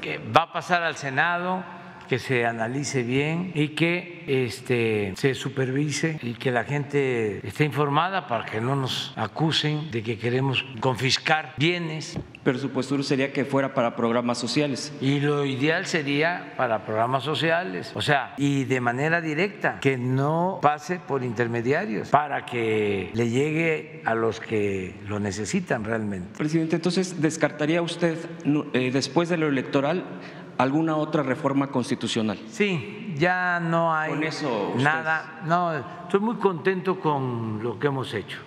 que va a pasar al Senado que se analice bien y que este, se supervise y que la gente esté informada para que no nos acusen de que queremos confiscar bienes. Pero su postura sería que fuera para programas sociales. Y lo ideal sería para programas sociales, o sea, y de manera directa, que no pase por intermediarios, para que le llegue a los que lo necesitan realmente. Presidente, entonces, ¿descartaría usted eh, después de lo electoral alguna otra reforma constitucional. Sí, ya no hay nada. No, estoy muy contento con lo que hemos hecho.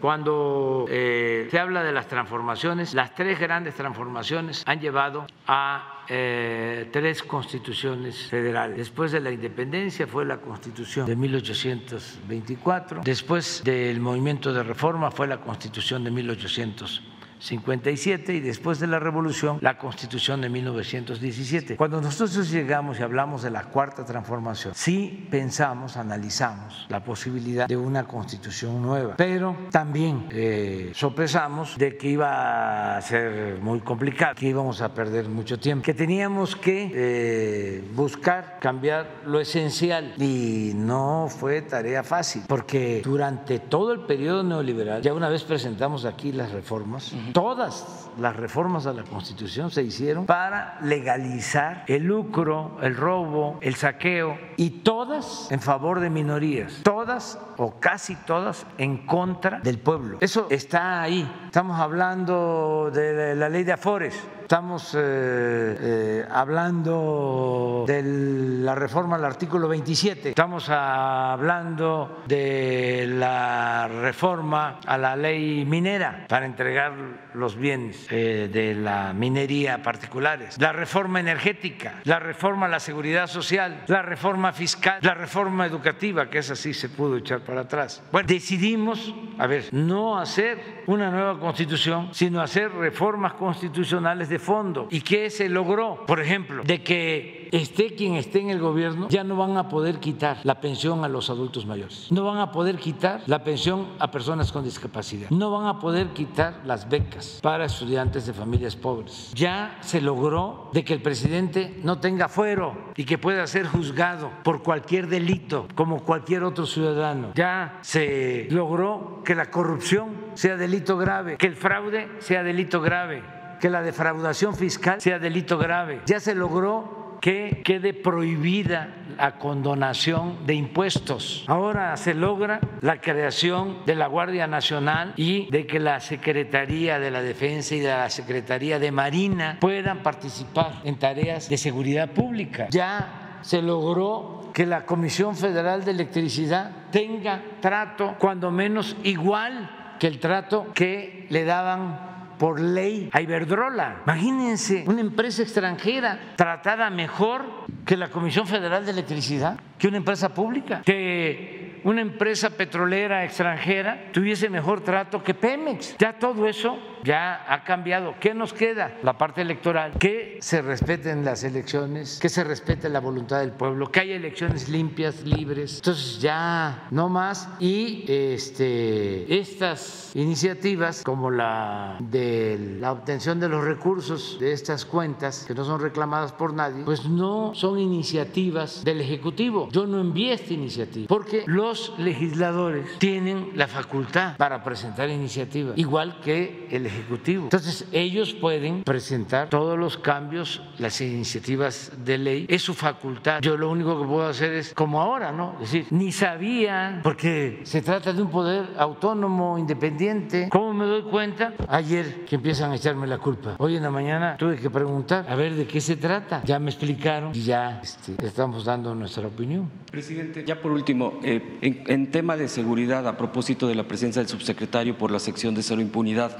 Cuando eh, se habla de las transformaciones, las tres grandes transformaciones han llevado a eh, tres constituciones federales. Después de la independencia fue la constitución de 1824, después del movimiento de reforma fue la constitución de 1824. 57 y después de la revolución la constitución de 1917. Cuando nosotros llegamos y hablamos de la cuarta transformación, sí pensamos, analizamos la posibilidad de una constitución nueva, pero también eh, sopesamos de que iba a ser muy complicado, que íbamos a perder mucho tiempo, que teníamos que eh, buscar cambiar lo esencial y no fue tarea fácil, porque durante todo el periodo neoliberal, ya una vez presentamos aquí las reformas, todas las reformas a la Constitución se hicieron para legalizar el lucro, el robo, el saqueo y todas en favor de minorías, todas o casi todas en contra del pueblo. Eso está ahí. Estamos hablando de la ley de Afores Estamos eh, eh, hablando de la reforma al artículo 27, estamos hablando de la reforma a la ley minera para entregar los bienes eh, de la minería particulares, la reforma energética, la reforma a la seguridad social, la reforma fiscal, la reforma educativa, que esa sí se pudo echar para atrás. Bueno, decidimos, a ver, no hacer una nueva constitución, sino hacer reformas constitucionales de fondo. ¿Y qué se logró? Por ejemplo, de que esté quien esté en el gobierno, ya no van a poder quitar la pensión a los adultos mayores, no van a poder quitar la pensión a personas con discapacidad, no van a poder quitar las becas para estudiantes de familias pobres. Ya se logró de que el presidente no tenga fuero y que pueda ser juzgado por cualquier delito como cualquier otro ciudadano. Ya se logró que la corrupción sea delito grave, que el fraude sea delito grave que la defraudación fiscal sea delito grave. Ya se logró que quede prohibida la condonación de impuestos. Ahora se logra la creación de la Guardia Nacional y de que la Secretaría de la Defensa y de la Secretaría de Marina puedan participar en tareas de seguridad pública. Ya se logró que la Comisión Federal de Electricidad tenga trato cuando menos igual que el trato que le daban por ley a Iberdrola. Imagínense una empresa extranjera tratada mejor que la Comisión Federal de Electricidad, que una empresa pública, que una empresa petrolera extranjera tuviese mejor trato que Pemex. Ya todo eso ya ha cambiado. ¿Qué nos queda? La parte electoral, que se respeten las elecciones, que se respete la voluntad del pueblo, que haya elecciones limpias, libres. Entonces ya no más. Y este, estas iniciativas, como la de la obtención de los recursos de estas cuentas, que no son reclamadas por nadie, pues no son iniciativas del Ejecutivo. Yo no envié esta iniciativa, porque los legisladores tienen la facultad para presentar iniciativas, igual que el Ejecutivo. Entonces, ellos pueden presentar todos los cambios, las iniciativas de ley, es su facultad. Yo lo único que puedo hacer es, como ahora, ¿no? Es decir, ni sabía, porque se trata de un poder autónomo, independiente. ¿Cómo me doy cuenta? Ayer que empiezan a echarme la culpa. Hoy en la mañana tuve que preguntar a ver de qué se trata. Ya me explicaron y ya este, estamos dando nuestra opinión. Presidente, ya por último, eh, en, en tema de seguridad, a propósito de la presencia del subsecretario por la sección de cero impunidad,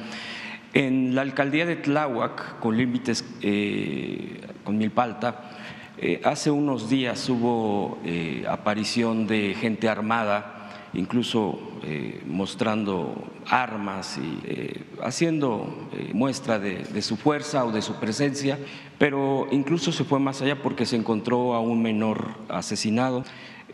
en la alcaldía de Tláhuac, con límites eh, con Milpalta, eh, hace unos días hubo eh, aparición de gente armada, incluso mostrando armas y haciendo muestra de, su fuerza o de su presencia, pero incluso se fue más allá porque se encontró a un menor asesinado.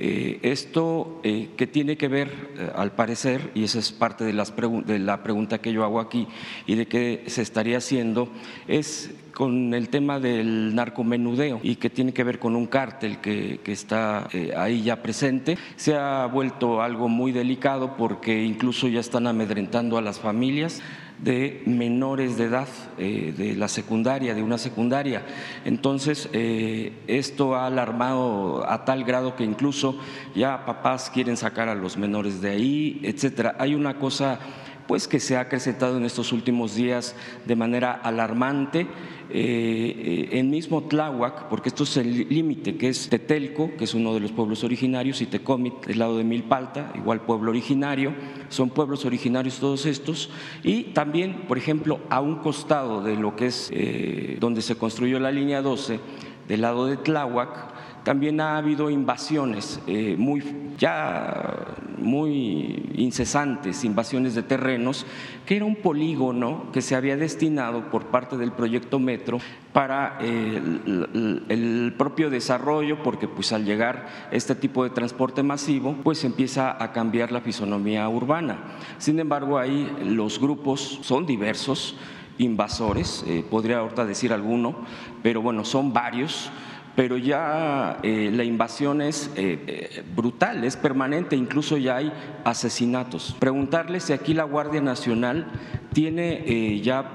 Eh, esto eh, que tiene que ver, eh, al parecer, y esa es parte de, las de la pregunta que yo hago aquí y de qué se estaría haciendo, es con el tema del narcomenudeo y que tiene que ver con un cártel que, que está ahí ya presente. Se ha vuelto algo muy delicado porque incluso ya están amedrentando a las familias de menores de edad, eh, de la secundaria, de una secundaria. Entonces, eh, esto ha alarmado a tal grado que incluso ya papás quieren sacar a los menores de ahí, etcétera. Hay una cosa pues que se ha acrecentado en estos últimos días de manera alarmante. Eh, en mismo Tláhuac, porque esto es el límite, que es Tetelco, que es uno de los pueblos originarios, y Tecomit, el lado de Milpalta, igual pueblo originario, son pueblos originarios todos estos, y también, por ejemplo, a un costado de lo que es eh, donde se construyó la línea 12, del lado de Tláhuac, también ha habido invasiones eh, muy, ya muy incesantes, invasiones de terrenos, que era un polígono que se había destinado por parte del proyecto Metro para eh, el, propio desarrollo, porque pues al llegar este tipo de transporte masivo, pues empieza a cambiar la fisonomía urbana. Sin embargo, ahí los grupos son diversos, invasores, eh, podría ahorita decir alguno, pero bueno, son varios pero ya eh, la invasión es eh, eh, brutal, es permanente, incluso ya hay asesinatos. Preguntarle si aquí la Guardia Nacional tiene ya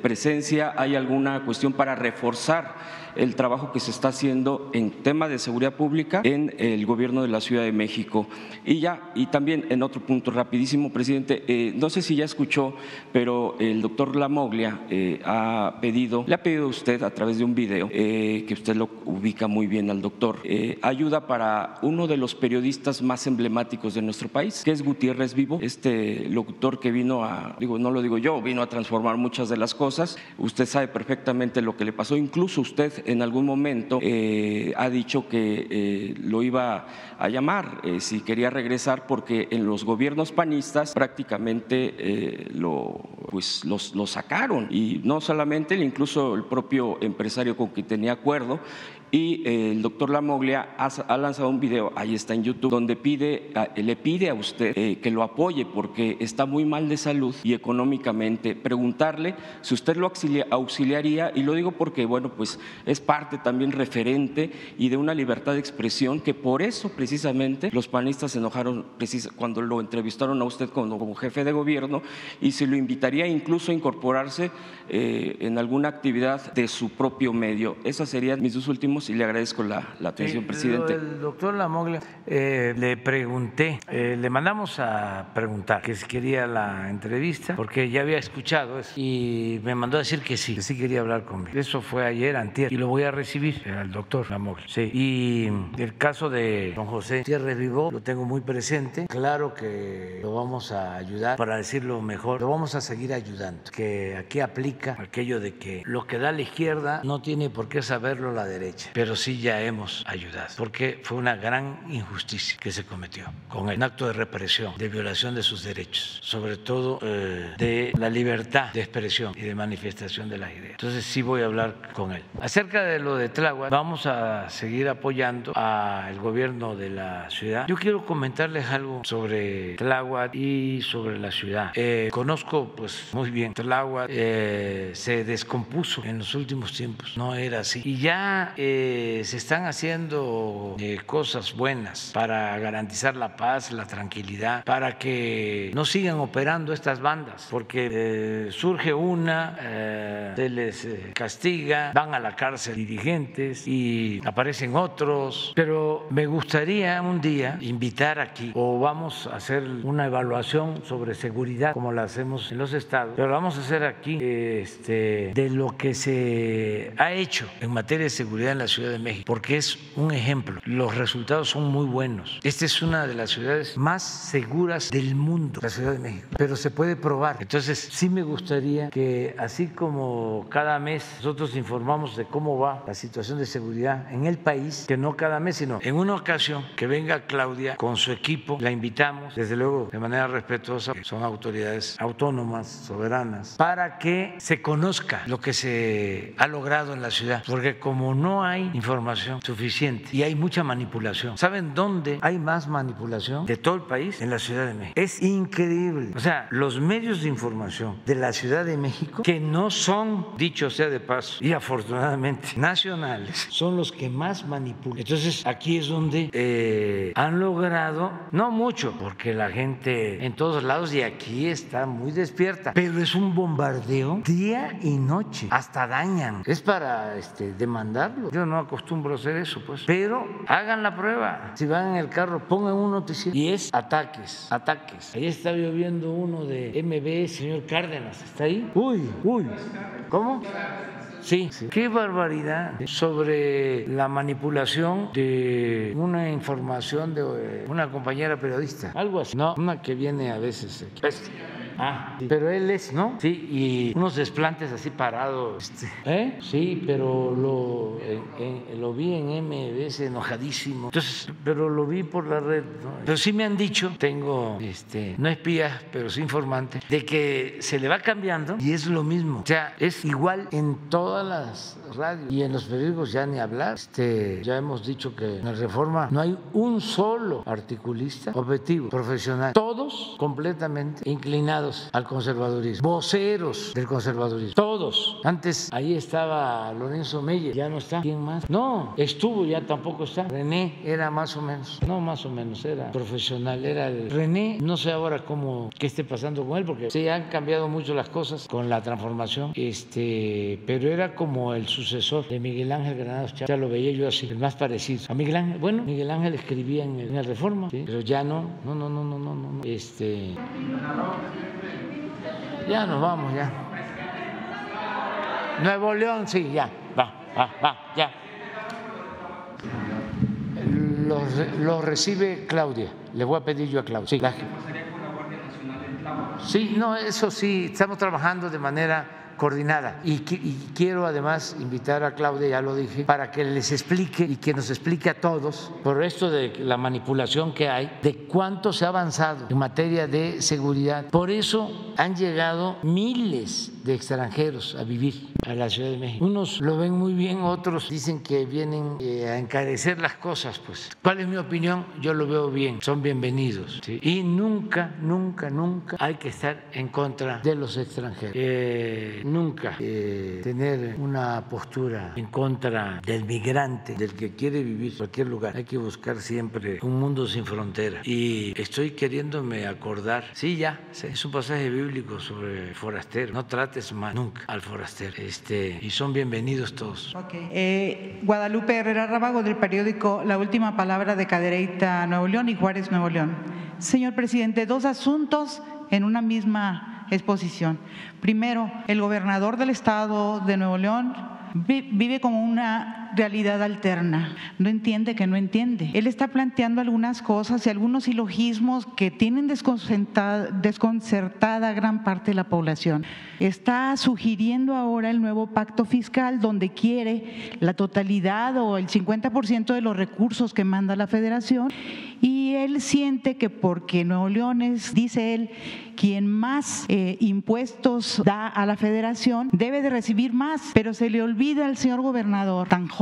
presencia, hay alguna cuestión para reforzar el trabajo que se está haciendo en tema de seguridad pública en el gobierno de la Ciudad de México. Y ya, y también en otro punto rapidísimo, presidente, eh, no sé si ya escuchó, pero el doctor Lamoglia eh, ha pedido, le ha pedido a usted a través de un video, eh, que usted lo ubica muy bien al doctor, ayuda para uno de los periodistas más emblemáticos de nuestro país, que es Gutiérrez Vivo, este locutor que vino a, digo, no lo digo yo, vino a transformar muchas de las cosas. Usted sabe perfectamente lo que le pasó, incluso usted en algún momento eh, ha dicho que eh, lo iba a llamar eh, si quería regresar porque en los gobiernos panistas prácticamente lo, pues, los, lo sacaron. Y no solamente incluso el propio empresario con quien tenía acuerdo y el doctor Lamoglia ha, lanzado un video, ahí está en YouTube, donde pide, le pide a usted que lo apoye porque está muy mal de salud y económicamente. Preguntarle si usted lo auxiliaría, y lo digo porque, bueno, pues es parte también referente y de una libertad de expresión que por eso precisamente los panistas se enojaron cuando lo entrevistaron a usted como, jefe de gobierno y se lo invitaría incluso a incorporarse eh, en alguna actividad de su propio medio. Esas serían mis dos últimos y le agradezco la, atención, presidente. El doctor Lamoglia, eh, le pregunté, eh, le mandamos a preguntar que si quería la entrevista porque ya había escuchado eso y me mandó a decir que sí, que sí quería hablar conmigo. Eso fue ayer, antier, y lo voy a recibir al doctor Lamoglia. Sí. Y el caso de don José Tierra Vivo lo tengo muy presente. Claro que lo vamos a ayudar, para decirlo mejor, lo vamos a seguir ayudando. Que aquí aplica aquello de que lo que da la izquierda no tiene por qué saberlo la derecha, pero sí ya hemos ayudado, porque fue una gran injusticia que se cometió con el acto de represión, de violación de sus derechos, sobre todo eh, de la libertad de expresión y de manifestación de las ideas. Entonces sí voy a hablar con él. Acerca de lo de Tláhuac, vamos a seguir apoyando al gobierno de la ciudad. Yo quiero comentarles algo sobre Tláhuac y sobre la ciudad. Eh, conozco pues muy bien Tláhuac, eh, se descompuso en los últimos tiempos, no era así. Y ya eh, se están haciendo cosas buenas para garantizar la paz, la tranquilidad, para que no sigan operando estas bandas, porque surge una, se les castiga, van a la cárcel dirigentes y aparecen otros, pero me gustaría un día invitar aquí o vamos a hacer una evaluación sobre seguridad como la hacemos en los estados, pero vamos a hacer aquí este, de lo que se ha hecho en materia de seguridad en la Ciudad de México, porque es un ejemplo. Los resultados son muy buenos. Esta es una de las ciudades más seguras del mundo, la Ciudad de México, pero se puede probar. Entonces, sí me gustaría que así como cada mes nosotros informamos de cómo va la situación de seguridad en el país, que no cada mes, sino en una ocasión que venga Claudia con su equipo, la invitamos, desde luego de manera respetuosa, son autoridades autónomas, soberanas, para que se conozca lo que se ha logrado en la ciudad, porque como no hay información suficiente y hay mucha manipulación, ¿saben dónde hay más manipulación de todo el país? En la Ciudad de México. Es increíble. O sea, los medios de información de la Ciudad de México, que no son, dicho sea de paso, y afortunadamente, nacionales son los que más manipulan. Entonces aquí es donde eh, han logrado, no mucho, porque la gente en todos lados y aquí está muy despierta, pero es un bombardeo día y noche, hasta dañan. Es para este, demandarlo. Yo no acostumbro a hacer eso, pues. Pero hagan la prueba. Si van en el carro, pongan un noticiero. Y es ataques, ataques. Ahí está lloviendo uno de MB, señor Cárdenas. ¿Está ahí? Uy, uy. ¿Cómo? Sí, qué barbaridad sobre la manipulación de una información de una compañera periodista, algo así. No, una que viene a veces. Aquí. Ah, pero él es, ¿no? Sí, y unos desplantes así parados. Este. ¿Eh? Sí, pero lo, lo vi en MBS enojadísimo. Entonces, pero lo vi por la red. Pero sí me han dicho, tengo, este, no espías, pero sí informante, de que se le va cambiando y es lo mismo. O sea, es igual en todas las radios y en los periódicos ya ni hablar. Este, ya hemos dicho que en la reforma no hay un solo articulista objetivo, profesional. Todos completamente inclinados al conservadurismo, voceros del conservadurismo, todos. Antes ahí estaba Lorenzo Meyer, ya no está. ¿Quién más? No, estuvo, ya tampoco está. René era más o menos, no más o menos, era profesional, era el René, no sé ahora cómo, qué esté pasando con él, porque sí han cambiado mucho las cosas con la transformación, este, pero era como el sucesor de Miguel Ángel Granados ya lo veía yo así, el más parecido. A Miguel Ángel, bueno, Miguel Ángel escribía en, el, Reforma, pero ya no, no, no, no, no, no, no, este... Ya nos vamos, ya. Nuevo León, sí, ya, va, va, va, ya. Lo, recibe Claudia. Le voy a pedir yo a Claudia. Sí, sí, no, eso sí, estamos trabajando de manera coordinada. Y, quiero además invitar a Claudia, ya lo dije, para que les explique y que nos explique a todos, por esto de la manipulación que hay, de cuánto se ha avanzado en materia de seguridad. Por eso han llegado miles de extranjeros a vivir a la Ciudad de México. Unos lo ven muy bien, otros dicen que vienen eh, a encarecer las cosas. Pues, ¿cuál es mi opinión? Yo lo veo bien, son bienvenidos. Y nunca, nunca, nunca hay que estar en contra de los extranjeros. Eh, nunca eh, tener una postura en contra del migrante, del que quiere vivir en cualquier lugar. Hay que buscar siempre un mundo sin fronteras. Y estoy queriéndome acordar, sí, ya, es un pasaje bíblico sobre forastero. No trates más nunca al forastero. Este, y son bienvenidos todos. Eh, Guadalupe Herrera Rábago del periódico La Última Palabra de Cadereyta, Nuevo León y Juárez, Nuevo León. Señor presidente, dos asuntos en una misma exposición. Primero, el gobernador del estado de Nuevo León vive como una realidad alterna, no entiende que no entiende. Él está planteando algunas cosas y algunos silogismos que tienen desconcertada, gran parte de la población. Está sugiriendo ahora el nuevo pacto fiscal donde quiere la totalidad o el 50% de los recursos que manda la federación y él siente que porque Nuevo León es, dice él, quien más eh, impuestos da a la federación, debe de recibir más, pero se le olvida al señor gobernador, tan joven,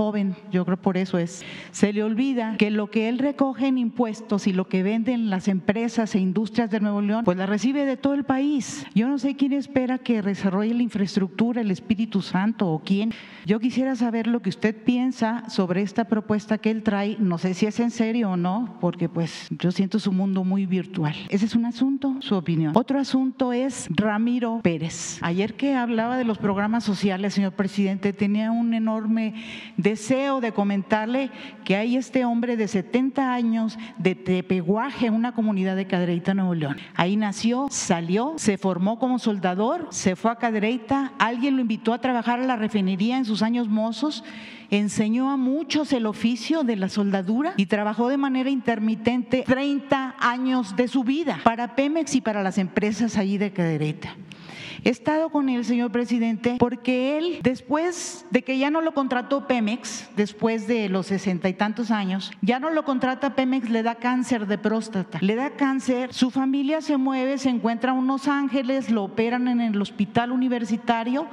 yo creo por eso es, se le olvida que lo que él recoge en impuestos y lo que venden las empresas e industrias de Nuevo León, pues la recibe de todo el país. Yo no sé quién espera que desarrolle la infraestructura, el Espíritu Santo o quién. Yo quisiera saber lo que usted piensa sobre esta propuesta que él trae, no sé si es en serio o no, porque pues yo siento su mundo muy virtual. Ese es un asunto, su opinión. Otro asunto es Ramiro Pérez. Ayer que hablaba de los programas sociales, señor presidente, tenía un enorme deseo de comentarle que hay este hombre de 70 años de Tepeguaje, una comunidad de Cadereyta, Nuevo León. Ahí nació, salió, se formó como soldador, se fue a Cadereyta, alguien lo invitó a trabajar a la refinería en sus años mozos enseñó a muchos el oficio de la soldadura y trabajó de manera intermitente 30 años de su vida para Pemex y para las empresas allí de Cadereta. He estado con él, señor presidente, porque él, después de que ya no lo contrató Pemex, después de los sesenta y tantos años, ya no lo contrata Pemex, le da cáncer de próstata. Le da cáncer, su familia se mueve, se encuentra en Unos Ángeles, lo operan en el hospital universitario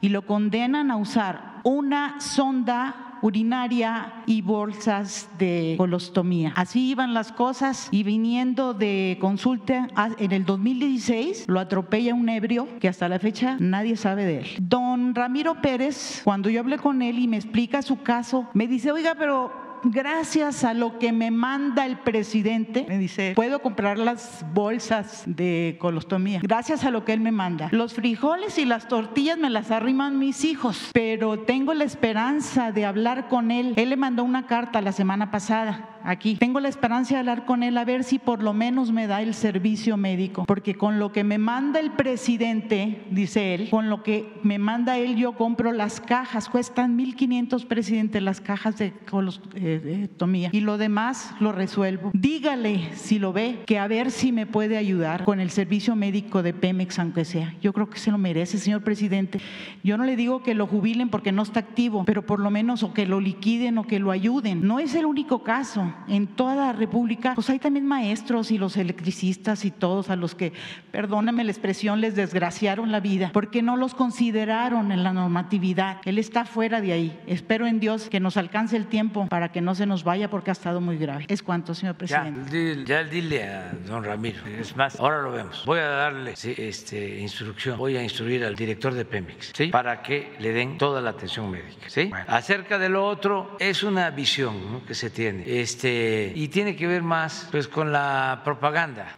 y lo condenan a usar una sonda urinaria y bolsas de colostomía. Así iban las cosas y viniendo de consulta en el 2016 lo atropella un ebrio que hasta la fecha nadie sabe de él. Don Ramiro Pérez, cuando yo hablé con él y me explica su caso, me dice, oiga, pero gracias a lo que me manda el presidente, me dice, puedo comprar las bolsas de colostomía, gracias a lo que él me manda. Los frijoles y las tortillas me las arriman mis hijos, pero tengo la esperanza de hablar con él. Él le mandó una carta la semana pasada aquí. Tengo la esperanza de hablar con él a ver si por lo menos me da el servicio médico, porque con lo que me manda el presidente, dice él, con lo que me manda él yo compro las cajas, cuestan 1.500 presidente las cajas de colostomía y lo demás lo resuelvo. Dígale si lo ve que a ver si me puede ayudar con el servicio médico de Pemex, aunque sea. Yo creo que se lo merece, señor presidente. Yo no le digo que lo jubilen porque no está activo, pero por lo menos o que lo liquiden o que lo ayuden. No es el único caso en toda la República, pues hay también maestros y los electricistas y todos a los que, perdóname la expresión, les desgraciaron la vida, porque no los consideraron en la normatividad. Él está fuera de ahí. Espero en Dios que nos alcance el tiempo para que no se nos vaya porque ha estado muy grave. Es cuanto, señor presidente. Ya, dile a don Ramiro. Es más, ahora lo vemos. Voy a darle este, instrucción, voy a instruir al director de Pemex, ¿sí? Para que le den toda la atención médica, ¿sí? acerca de lo otro, es una visión que se tiene. Este, y tiene que ver más pues, con la propaganda,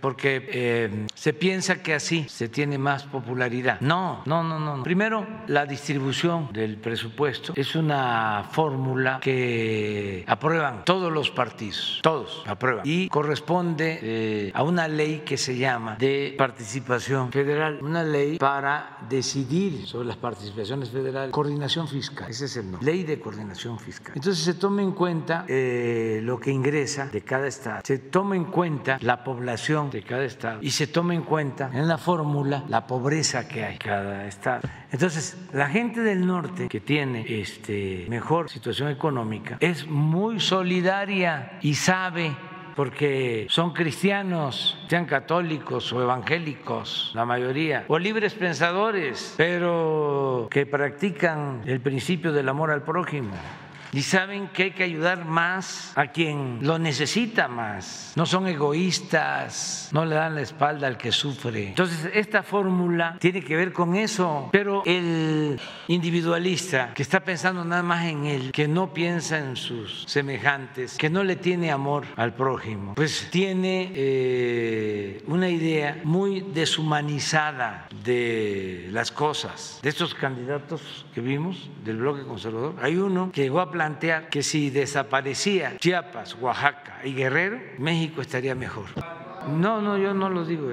porque eh, se piensa que así se tiene más popularidad. No, no, no, no. Primero, la distribución del presupuesto es una fórmula que aprueban todos los partidos, todos aprueban, y corresponde eh, a una ley que se llama de participación federal, una ley para decidir sobre las participaciones federales, coordinación fiscal, ese es el nombre, ley de coordinación fiscal. Entonces se toma en cuenta eh, lo que ingresa de cada estado, se toma en cuenta la población de cada estado y se toma en cuenta en la fórmula la pobreza que hay en cada estado. Entonces, la gente del norte que tiene este, mejor situación económica es muy solidaria y sabe porque son cristianos, sean católicos o evangélicos, la mayoría, o libres pensadores, pero que practican el principio del amor al prójimo y saben que hay que ayudar más a quien lo necesita más. No son egoístas, no le dan la espalda al que sufre. Entonces, esta fórmula tiene que ver con eso, pero el individualista que está pensando nada más en él, que no piensa en sus semejantes, que no le tiene amor al prójimo, pues tiene eh, una idea muy deshumanizada de las cosas. De estos candidatos que vimos del bloque conservador, hay uno que llegó a plantear que si desaparecía Chiapas, Oaxaca y Guerrero, México estaría mejor. No, no, yo no lo digo.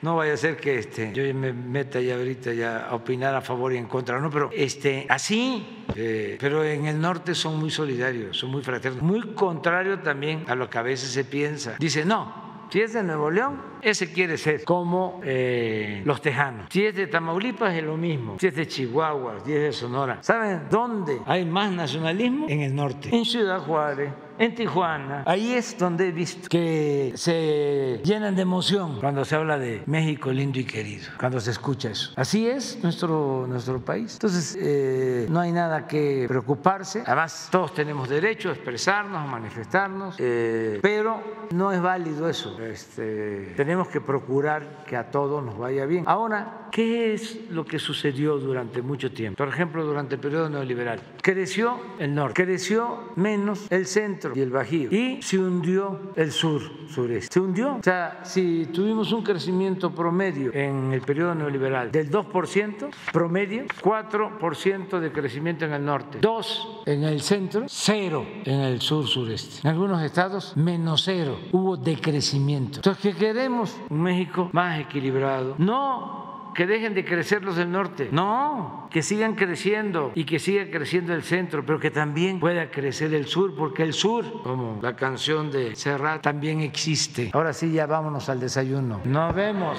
No vaya a ser que este, yo me meta ya ahorita ya a opinar a favor y en contra, no, pero este, así, eh, pero en el norte son muy solidarios, son muy fraternos, muy contrario también a lo que a veces se piensa. Dice, no, si es de Nuevo León, ese quiere ser como eh, los tejanos. Si es de Tamaulipas, es lo mismo. Si es de Chihuahua, si es de Sonora. ¿Saben dónde hay más nacionalismo? En el norte. En Ciudad Juárez en Tijuana. Ahí es donde he visto que se llenan de emoción cuando se habla de México lindo y querido, cuando se escucha eso. Así es nuestro, nuestro país. Entonces, eh, no hay nada que preocuparse. Además, todos tenemos derecho a expresarnos, a manifestarnos, eh, pero no es válido eso. Este, tenemos que procurar que a todos nos vaya bien. Ahora, ¿qué es lo que sucedió durante mucho tiempo? Por ejemplo, durante el periodo neoliberal. Creció el norte, creció menos el centro y el Bajío. Y se hundió el sur, sureste. Se hundió. O sea, si tuvimos un crecimiento promedio en el periodo neoliberal del 2%, promedio, 4% de crecimiento en el norte, 2 en el centro, 0 en el sur, sureste. En algunos estados, menos 0. Hubo decrecimiento. Entonces, ¿qué queremos? Un México más equilibrado. No que dejen de crecer los del norte. No, que sigan creciendo y que siga creciendo el centro, pero que también pueda crecer el sur, porque el sur, como la canción de Serrat, también existe. Ahora sí, ya vámonos al desayuno. Nos vemos.